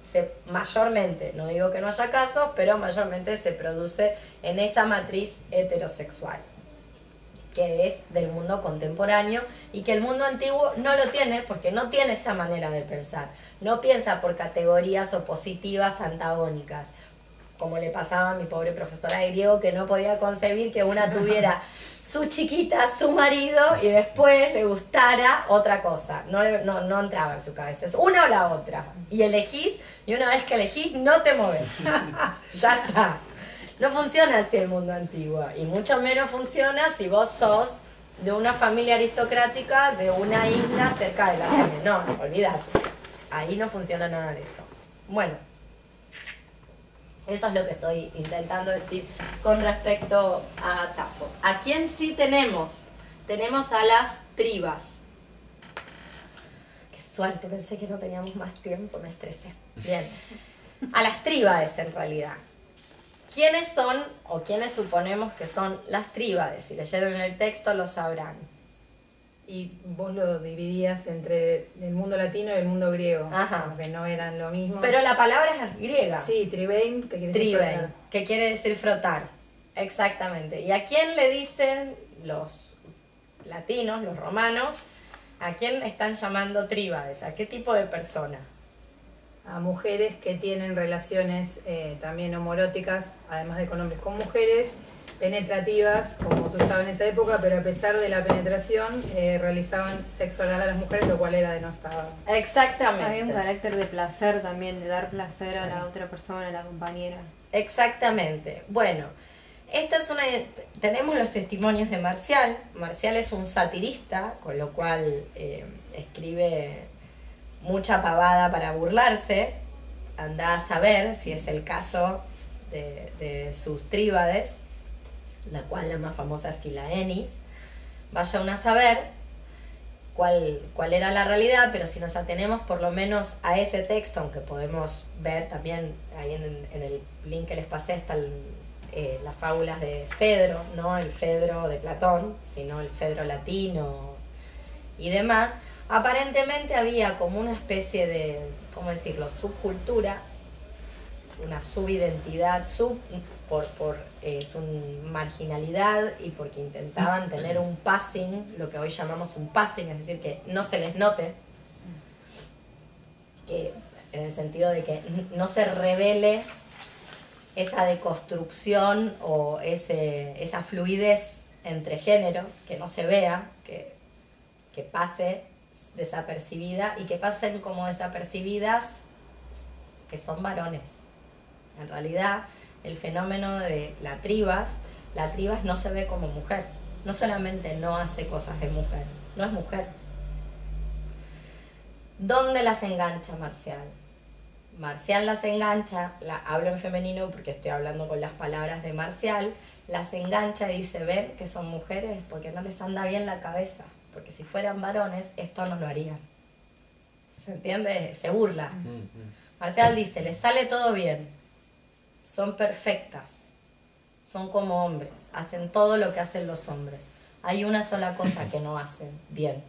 se, mayormente, no digo que no haya casos, pero mayormente se produce en esa matriz heterosexual, que es del mundo contemporáneo y que el mundo antiguo no lo tiene porque no tiene esa manera de pensar. No piensa por categorías opositivas antagónicas, como le pasaba a mi pobre profesora de griego que no podía concebir que una tuviera [laughs] su chiquita, su marido y después le gustara otra cosa. No, no, no entraba en su cabeza. Es una o la otra. Y elegís, y una vez que elegís, no te moves. [laughs] ya está. No funciona así el mundo antiguo. Y mucho menos funciona si vos sos de una familia aristocrática de una isla cerca de la Seme. No, olvídate. Ahí no funciona nada de eso. Bueno, eso es lo que estoy intentando decir con respecto a Safo. ¿A quién sí tenemos? Tenemos a las tribas. Qué suerte, pensé que no teníamos más tiempo, me estresé. Bien. A las tríbades en realidad. ¿Quiénes son o quiénes suponemos que son las tríbades? Si leyeron el texto lo sabrán. Y vos lo dividías entre el mundo latino y el mundo griego, Ajá. que no eran lo mismo. Pero la palabra es griega. Sí, tribein, que quiere decir frotar. que quiere decir frotar. Exactamente. ¿Y a quién le dicen los latinos, los romanos? ¿A quién están llamando tríbades? ¿A qué tipo de persona? A mujeres que tienen relaciones eh, también homoróticas, además de con hombres con mujeres, penetrativas, como se usaba en esa época, pero a pesar de la penetración eh, realizaban sexo oral a las mujeres, lo cual era denostado. Había un Exactamente. carácter de placer también, de dar placer a la otra persona, a la compañera. Exactamente. Bueno, esta es una. Tenemos los testimonios de Marcial. Marcial es un satirista, con lo cual eh, escribe mucha pavada para burlarse. Anda a saber si es el caso de, sus tríbades, la cual la más famosa es Filaenis. Vaya uno a saber cuál, cuál era la realidad, pero si nos atenemos por lo menos a ese texto, aunque podemos ver también ahí en el link que les pasé están eh, las fábulas de Fedro, no el Fedro de Platón, sino el Fedro latino y demás, aparentemente había como una especie de, ¿cómo decirlo?, subcultura, una subidentidad, sub, por, por eh, su marginalidad y porque intentaban tener un passing, lo que hoy llamamos un passing, es decir, que no se les note, que en el sentido de que no se revele esa deconstrucción o ese, esa fluidez entre géneros, que no se vea, que, que pase desapercibida y que pasen como desapercibidas que son varones. En realidad, el fenómeno de la tribas, la tribas no se ve como mujer. No solamente no hace cosas de mujer, no es mujer. ¿Dónde las engancha Marcial? Marcial las engancha, la, hablo en femenino porque estoy hablando con las palabras de Marcial, las engancha y dice, ven que son mujeres porque no les anda bien la cabeza, porque si fueran varones esto no lo harían. ¿Se entiende? Se burla. Marcial dice, les sale todo bien, son perfectas, son como hombres, hacen todo lo que hacen los hombres. Hay una sola cosa que no hacen bien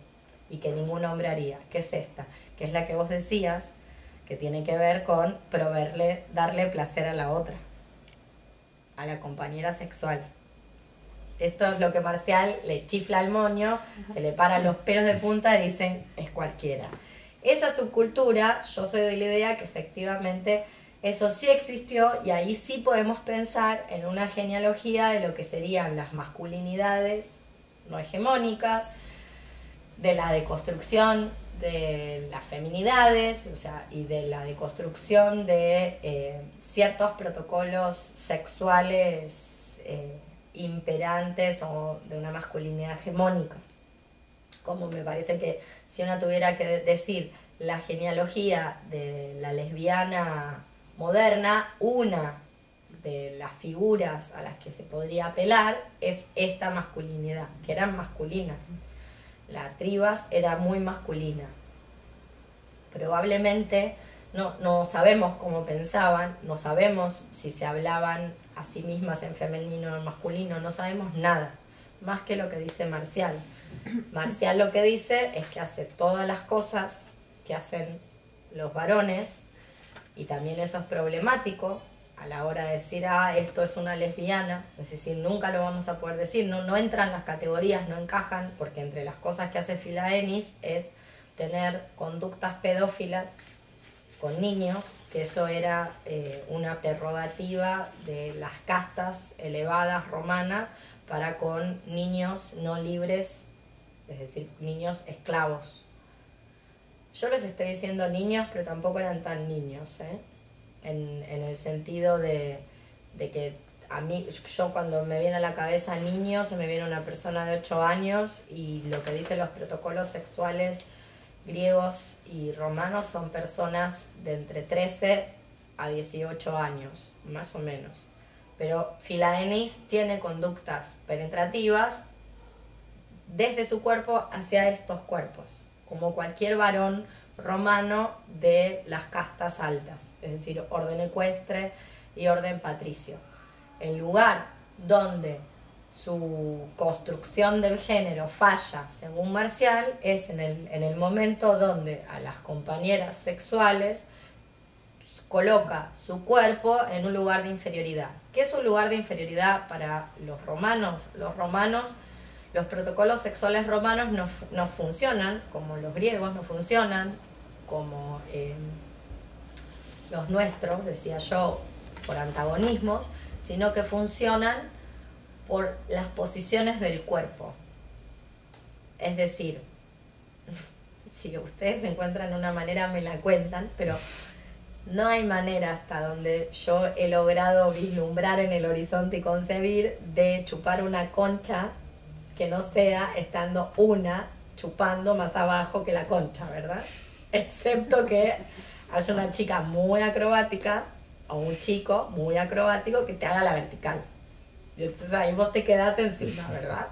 y que ningún hombre haría, que es esta, que es la que vos decías, que tiene que ver con proveerle, darle placer a la otra, a la compañera sexual. Esto es lo que Marcial le chifla al moño, se le paran los pelos de punta y dicen, es cualquiera. Esa subcultura, yo soy de la idea que efectivamente eso sí existió y ahí sí podemos pensar en una genealogía de lo que serían las masculinidades no hegemónicas, de la deconstrucción de las feminidades, o sea, y de la deconstrucción de eh, ciertos protocolos sexuales eh, imperantes o de una masculinidad hegemónica. Como me parece que si uno tuviera que decir la genealogía de la lesbiana moderna, una de las figuras a las que se podría apelar es esta masculinidad, que eran masculinas la Tribas era muy masculina. Probablemente no, no sabemos cómo pensaban, no sabemos si se hablaban a sí mismas en femenino o en masculino, no sabemos nada, más que lo que dice Marcial. [coughs] Marcial lo que dice es que hace todas las cosas que hacen los varones, y también eso es problemático, a la hora de decir, ah, esto es una lesbiana, es decir, nunca lo vamos a poder decir, no, no entran las categorías, no encajan, porque entre las cosas que hace Filaenis es tener conductas pedófilas con niños, que eso era eh, una prerrogativa de las castas elevadas romanas para con niños no libres, es decir, niños esclavos. Yo les estoy diciendo niños, pero tampoco eran tan niños, ¿eh? en, el sentido de, que a mí, yo cuando me viene a la cabeza niño, se me viene una persona de 8 años y lo que dicen los protocolos sexuales griegos y romanos son personas de entre 13 a 18 años, más o menos. Pero Filaenis tiene conductas penetrativas desde su cuerpo hacia estos cuerpos, como cualquier varón romano de las castas altas, es decir, orden ecuestre y orden patricio. El lugar donde su construcción del género falla, según Marcial, es en el, en el momento donde a las compañeras sexuales coloca su cuerpo en un lugar de inferioridad. ¿Qué es un lugar de inferioridad para los romanos? Los romanos, los protocolos sexuales romanos no, no funcionan, como los griegos no funcionan, como eh, los nuestros, decía yo, por antagonismos, sino que funcionan por las posiciones del cuerpo. Es decir, [laughs] si ustedes encuentran una manera me la cuentan, pero no hay manera hasta donde yo he logrado vislumbrar en el horizonte y concebir de chupar una concha que no sea estando una chupando más abajo que la concha, ¿verdad? [laughs] excepto que haya una chica muy acrobática o un chico muy acrobático que te haga la vertical. Y entonces ahí vos te quedás encima, ¿verdad?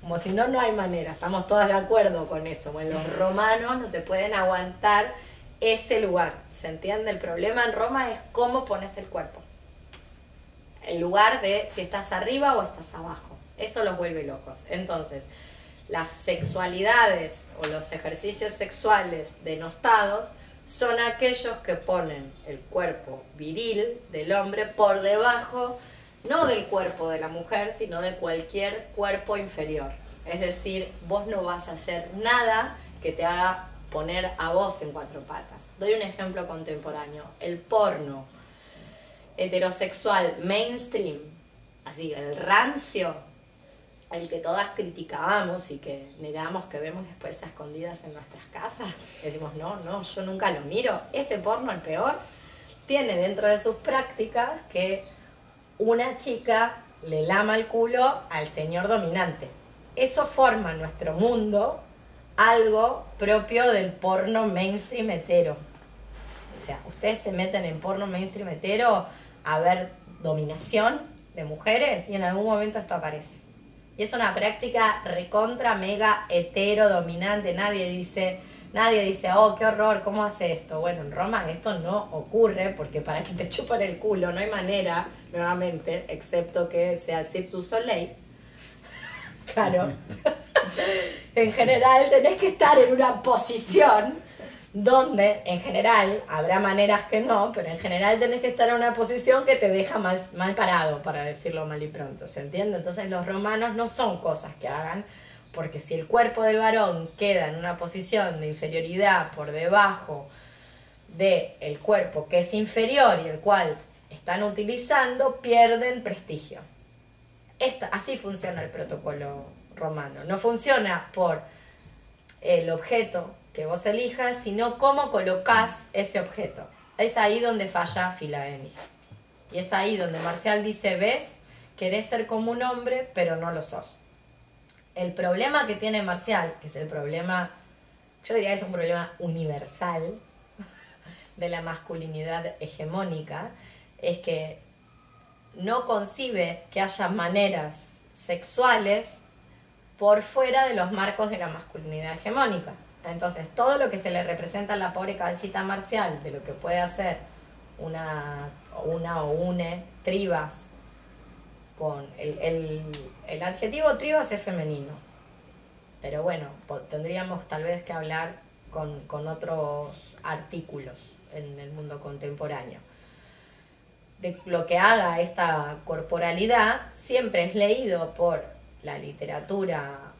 Como si no, no hay manera. Estamos todas de acuerdo con eso. Bueno, los romanos no se pueden aguantar ese lugar. ¿Se entiende? El problema en Roma es cómo pones el cuerpo. El lugar de si estás arriba o estás abajo. Eso los vuelve locos. Entonces, las sexualidades o los ejercicios sexuales denostados son aquellos que ponen el cuerpo viril del hombre por debajo, no del cuerpo de la mujer, sino de cualquier cuerpo inferior. Es decir, vos no vas a hacer nada que te haga poner a vos en cuatro patas. Doy un ejemplo contemporáneo. El porno heterosexual mainstream, así, el rancio, el que todas criticábamos y que negamos que vemos después escondidas en nuestras casas, [laughs] decimos, no, no, yo nunca lo miro, ese porno, el peor, tiene dentro de sus prácticas que una chica le lama el culo al señor dominante. Eso forma nuestro mundo algo propio del porno mainstream hetero. O sea, ustedes se meten en porno mainstream hetero a ver dominación de mujeres y en algún momento esto aparece. Y es una práctica recontra, mega, hetero, dominante. Nadie dice, nadie dice, oh, qué horror, ¿cómo hace esto? Bueno, en Roma esto no ocurre porque para que te chupen el culo no hay manera, nuevamente, excepto que sea el Cirque du Soleil. [laughs] Claro. [laughs] en general tenés que estar en una posición donde en general, habrá maneras que no, pero en general tenés que estar en una posición que te deja mal, mal parado, para decirlo mal y pronto, ¿se entiende? Entonces los romanos no son cosas que hagan, porque si el cuerpo del varón queda en una posición de inferioridad por debajo del el cuerpo que es inferior y el cual están utilizando, pierden prestigio. Esta, así funciona el protocolo romano. No funciona por el objeto que vos elijas, sino cómo colocas ese objeto. Es ahí donde falla Filaenis. Y es ahí donde Marcial dice, ves, querés ser como un hombre, pero no lo sos. El problema que tiene Marcial, que es el problema, yo diría que es un problema universal de la masculinidad hegemónica, es que no concibe que haya maneras sexuales por fuera de los marcos de la masculinidad hegemónica. Entonces, todo lo que se le representa a la pobre cabecita marcial de lo que puede hacer una, una o une tribas con el, el, adjetivo tribas es femenino. Pero bueno, tendríamos tal vez que hablar con, con otros artículos en el mundo contemporáneo. De lo que haga esta corporalidad siempre es leído por la literatura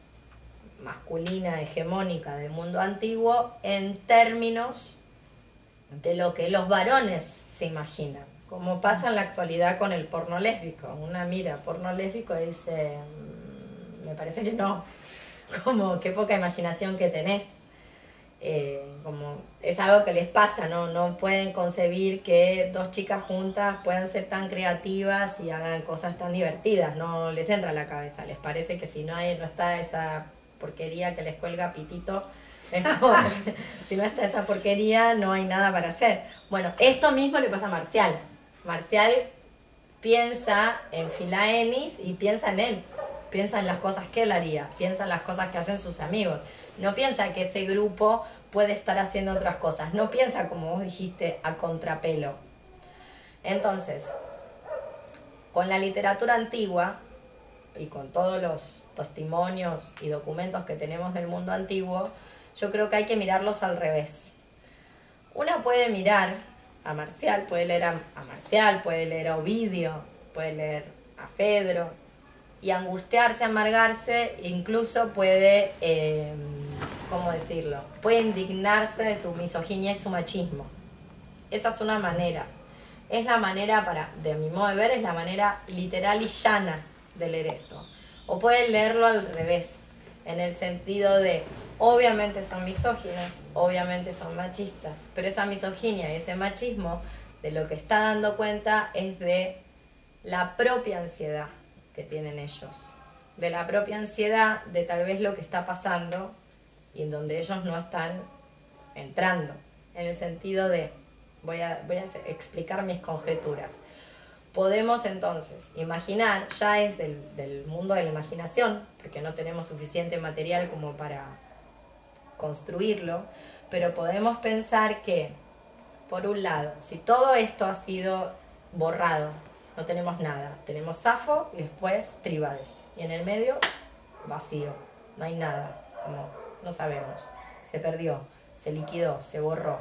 masculina hegemónica del mundo antiguo en términos de lo que los varones se imaginan, como pasa en la actualidad con el porno lésbico. Una mira porno lésbico y dice, mm, me parece que no, [laughs] como qué poca imaginación que tenés. Eh, como es algo que les pasa, ¿no? No pueden concebir que dos chicas juntas puedan ser tan creativas y hagan cosas tan divertidas, no les entra a la cabeza, les parece que si no hay, no está esa porquería que les cuelga pitito. [laughs] si no está esa porquería, no hay nada para hacer. Bueno, esto mismo le pasa a Marcial. Marcial piensa en Filaenis y piensa en él. Piensa en las cosas que él haría, piensa en las cosas que hacen sus amigos. No piensa que ese grupo puede estar haciendo otras cosas. No piensa, como vos dijiste, a contrapelo. Entonces, con la literatura antigua y con todos los testimonios y documentos que tenemos del mundo antiguo, yo creo que hay que mirarlos al revés. Una puede mirar a Marcial, puede leer a, Marcial, puede leer a Ovidio, puede leer a Fedro, y angustiarse, amargarse, incluso puede, eh, ¿cómo decirlo? Puede indignarse de su misoginia y su machismo. Esa es una manera. Es la manera para, de mi modo de ver, es la manera literal y llana de leer esto. O pueden leerlo al revés, en el sentido de, obviamente son misóginos, obviamente son machistas, pero esa misoginia y ese machismo de lo que está dando cuenta es de la propia ansiedad que tienen ellos, de la propia ansiedad de tal vez lo que está pasando y en donde ellos no están entrando, en el sentido de, voy a, voy a explicar mis conjeturas. Podemos entonces imaginar, ya es del, mundo de la imaginación, porque no tenemos suficiente material como para construirlo, pero podemos pensar que, por un lado, si todo esto ha sido borrado, no tenemos nada, tenemos Safo y después Tribades, y en el medio, vacío, no hay nada, como no sabemos, se perdió, se liquidó, se borró.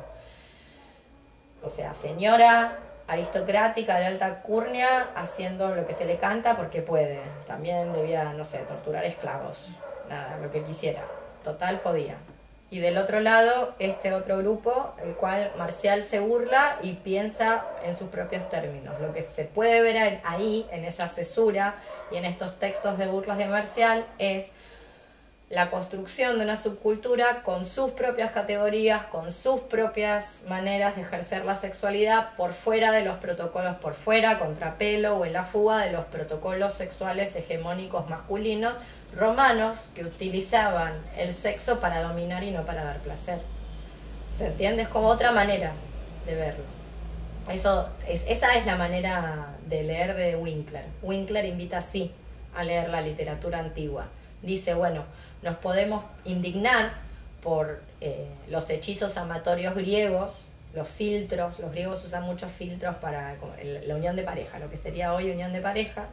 O sea, señora aristocrática de alta curnia haciendo lo que se le canta porque puede. También debía, no sé, torturar esclavos, nada, lo que quisiera. Total podía. Y del otro lado, este otro grupo, el cual Marcial se burla y piensa en sus propios términos. Lo que se puede ver ahí, en esa cesura y en estos textos de burlas de Marcial, es la construcción de una subcultura con sus propias categorías, con sus propias maneras de ejercer la sexualidad por fuera de los protocolos, por fuera, contrapelo o en la fuga de los protocolos sexuales hegemónicos masculinos romanos que utilizaban el sexo para dominar y no para dar placer. ¿Se entiende? Es como otra manera de verlo. Eso, es, esa es la manera de leer de Winkler. Winkler invita así a leer la literatura antigua. Dice, bueno, nos podemos indignar por eh, los hechizos amatorios griegos, los filtros, los griegos usan muchos filtros para la unión de pareja, lo que sería hoy unión de pareja,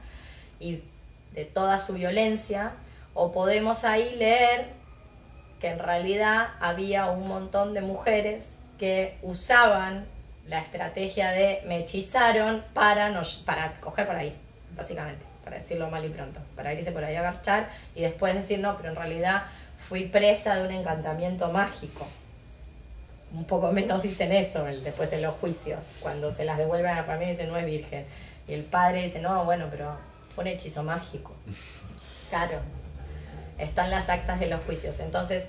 y de toda su violencia, o podemos ahí leer que en realidad había un montón de mujeres que usaban la estrategia de me hechizaron para, no, para coger por ahí, básicamente, para decirlo mal y pronto, para irse por ahí a garchar y después decir no, pero en realidad fui presa de un encantamiento mágico. Un poco menos dicen eso el- después de los juicios, cuando se las devuelven a la familia y dicen no es virgen. Y el padre dice, no, bueno, pero fue un hechizo mágico. [laughs] Claro, están las actas de los juicios. Entonces,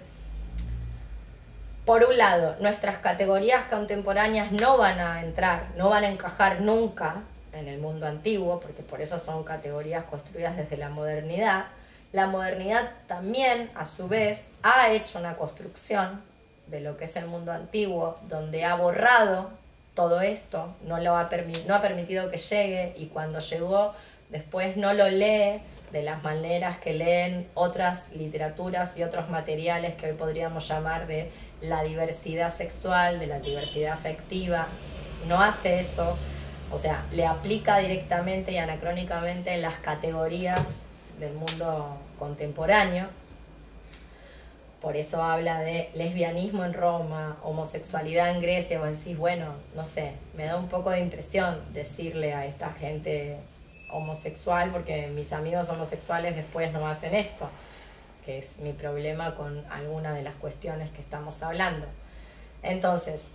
por un lado, nuestras categorías contemporáneas no van a entrar, no van a encajar nunca en el mundo antiguo, porque por eso son categorías construidas desde la modernidad. La modernidad también, a su vez, ha hecho una construcción de lo que es el mundo antiguo, donde ha borrado todo esto, no, lo ha, no ha permitido que llegue y cuando llegó después no lo lee de las maneras que leen otras literaturas y otros materiales que hoy podríamos llamar de la diversidad sexual, de la diversidad afectiva. No hace eso, o sea, le aplica directamente y anacrónicamente las categorías del mundo contemporáneo. Por eso habla de lesbianismo en Roma, homosexualidad en Grecia. Vos decís, bueno, no sé, me da un poco de impresión decirle a esta gente homosexual, porque mis amigos homosexuales después no hacen esto, que es mi problema con alguna de las cuestiones que estamos hablando. Entonces,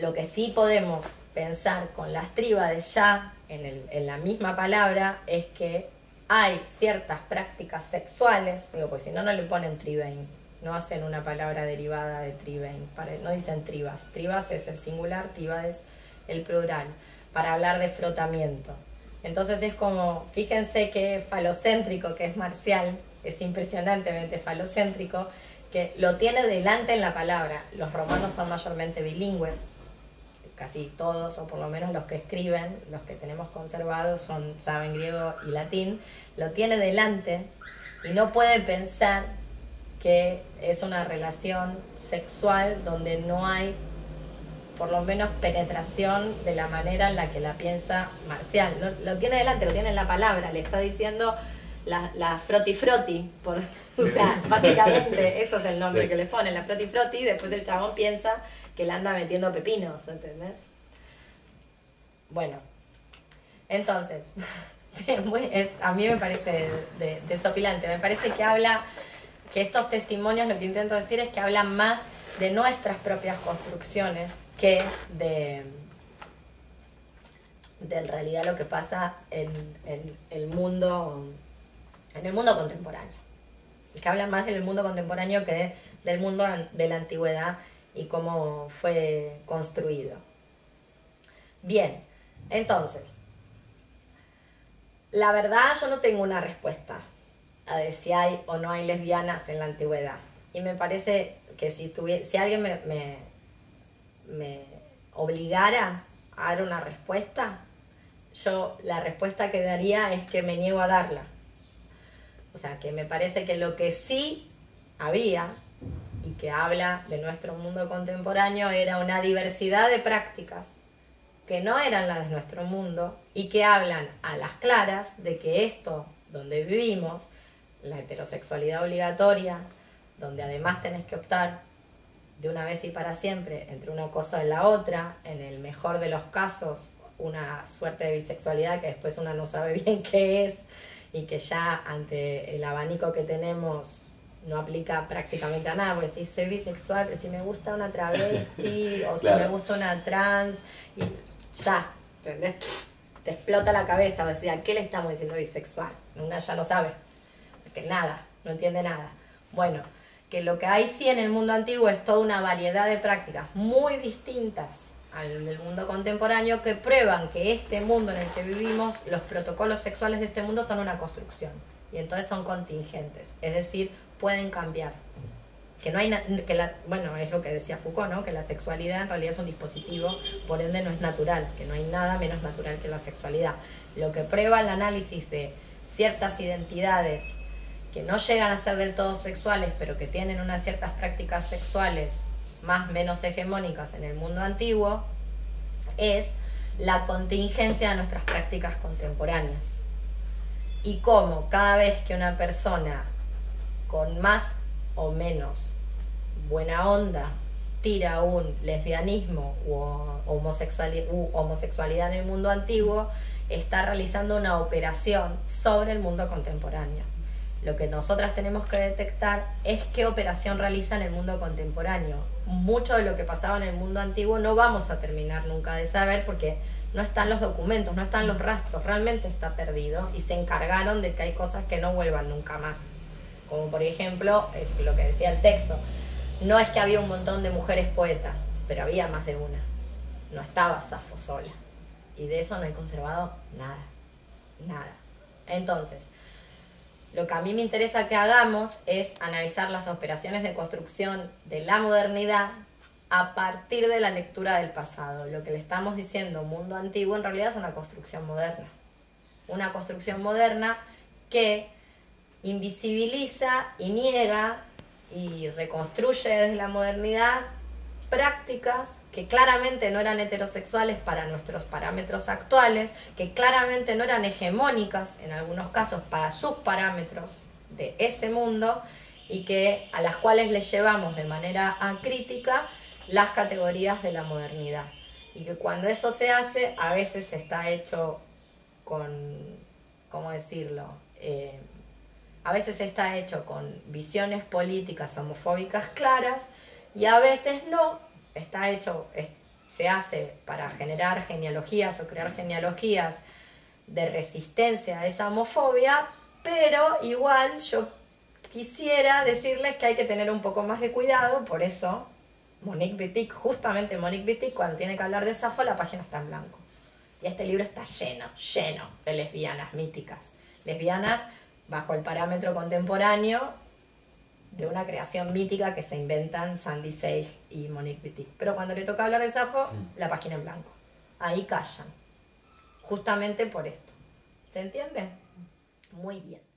lo que sí podemos pensar con las tríbades ya en, en la misma palabra es que hay ciertas prácticas sexuales, digo, pues si no, no le ponen tribain, no hacen una palabra derivada de tribain, para- no dicen tribas, tribas es el singular, triba es el plural, para hablar de frotamiento. Entonces es como, fíjense que falocéntrico, que es marcial, es impresionantemente falocéntrico, que lo tiene delante en la palabra. Los romanos son mayormente bilingües, casi todos, o por lo menos los que escriben, los que tenemos conservados, son, saben griego y latín, lo tiene delante y no puede pensar que es una relación sexual donde no hay por lo menos penetración de la manera en la que la piensa Marcial. Lo, lo tiene delante, lo tiene en la palabra, le está diciendo la, la froti froti, por, [laughs] o sea, [laughs] básicamente eso es el nombre Sí. que les ponen, la froti froti, y después el chabón piensa que le anda metiendo pepinos, ¿entendés? Bueno, entonces, [laughs] sí, muy- es- a mí me parece de- desopilante, me parece que habla, que estos testimonios lo que intento decir es que hablan más de nuestras propias construcciones que de, de en realidad lo que pasa en, en el mundo en el mundo contemporáneo que hablan más del mundo contemporáneo que del mundo de la antigüedad y cómo fue construido bien entonces la verdad yo no tengo una respuesta a de si hay o no hay lesbianas en la antigüedad. Y me parece que si, tuvie- si alguien me, me, me obligara a dar una respuesta, yo la respuesta que daría es que me niego a darla. O sea, que me parece que lo que sí había y que habla de nuestro mundo contemporáneo era una diversidad de prácticas que no eran las de nuestro mundo y que hablan a las claras de que esto donde vivimos, la heterosexualidad obligatoria, donde además tenés que optar de una vez y para siempre entre una cosa y la otra, en el mejor de los casos una suerte de bisexualidad que después una no sabe [laughs] bien qué es y que ya ante el abanico que tenemos no aplica prácticamente a nada, porque si soy bisexual, pero si me gusta una travesti [laughs] o si Claro. me gusta una trans, y ya, ¿entendés? Te explota la cabeza, o decir, ¿qué le estamos diciendo bisexual? Una ya no sabe, que nada, no entiende nada. Bueno, que lo que hay sí en el mundo antiguo es toda una variedad de prácticas muy distintas al del mundo contemporáneo que prueban que este mundo en el que vivimos, los protocolos sexuales de este mundo son una construcción. y entonces son contingentes, es decir, pueden cambiar. Que no hay que la, bueno, es lo que decía Foucault, ¿no? Que la sexualidad en realidad es un dispositivo, por ende no es natural, que no hay nada menos natural que la sexualidad. Lo que prueba el análisis de ciertas identidades que no llegan a ser del todo sexuales, pero que tienen unas ciertas prácticas sexuales más menos hegemónicas en el mundo antiguo, es la contingencia de nuestras prácticas contemporáneas. Y cómo cada vez que una persona con más o menos buena onda tira un lesbianismo homosexuali- u homosexualidad en el mundo antiguo, está realizando una operación sobre el mundo contemporáneo. Lo que nosotras tenemos que detectar es qué operación realiza en el mundo contemporáneo. Mucho de lo que pasaba en el mundo antiguo no vamos a terminar nunca de saber porque no están los documentos, no están los rastros, realmente está perdido y se encargaron de que hay cosas que no vuelvan nunca más. Como por ejemplo, eh, lo que decía el texto, no es que había un montón de mujeres poetas, pero había más de una. No estaba Safo sola. Y de eso no he conservado nada. Nada. Entonces, lo que a mí me interesa que hagamos es analizar las operaciones de construcción de la modernidad a partir de la lectura del pasado. Lo que le estamos diciendo mundo antiguo en realidad es una construcción moderna. Una construcción moderna que invisibiliza y niega y reconstruye desde la modernidad prácticas que claramente no eran heterosexuales para nuestros parámetros actuales, que claramente no eran hegemónicas en algunos casos para sus parámetros de ese mundo y que a las cuales le llevamos de manera acrítica las categorías de la modernidad. Y que cuando eso se hace, a veces está hecho con, ¿cómo decirlo? Eh, a veces está hecho con visiones políticas homofóbicas claras y a veces no, está hecho, es- se hace para generar genealogías o crear genealogías de resistencia a esa homofobia, pero igual yo quisiera decirles que hay que tener un poco más de cuidado, por eso Monique Wittig, justamente Monique Wittig, cuando tiene que hablar de Safo, la página está en blanco. Y este libro está lleno, lleno de lesbianas míticas. Lesbianas bajo el parámetro contemporáneo de una creación mítica que se inventan Sandy Sage y Monique Wittig. Pero cuando le toca hablar de Safo, la página en blanco. Ahí callan. Justamente por esto. ¿Se entiende? Muy bien.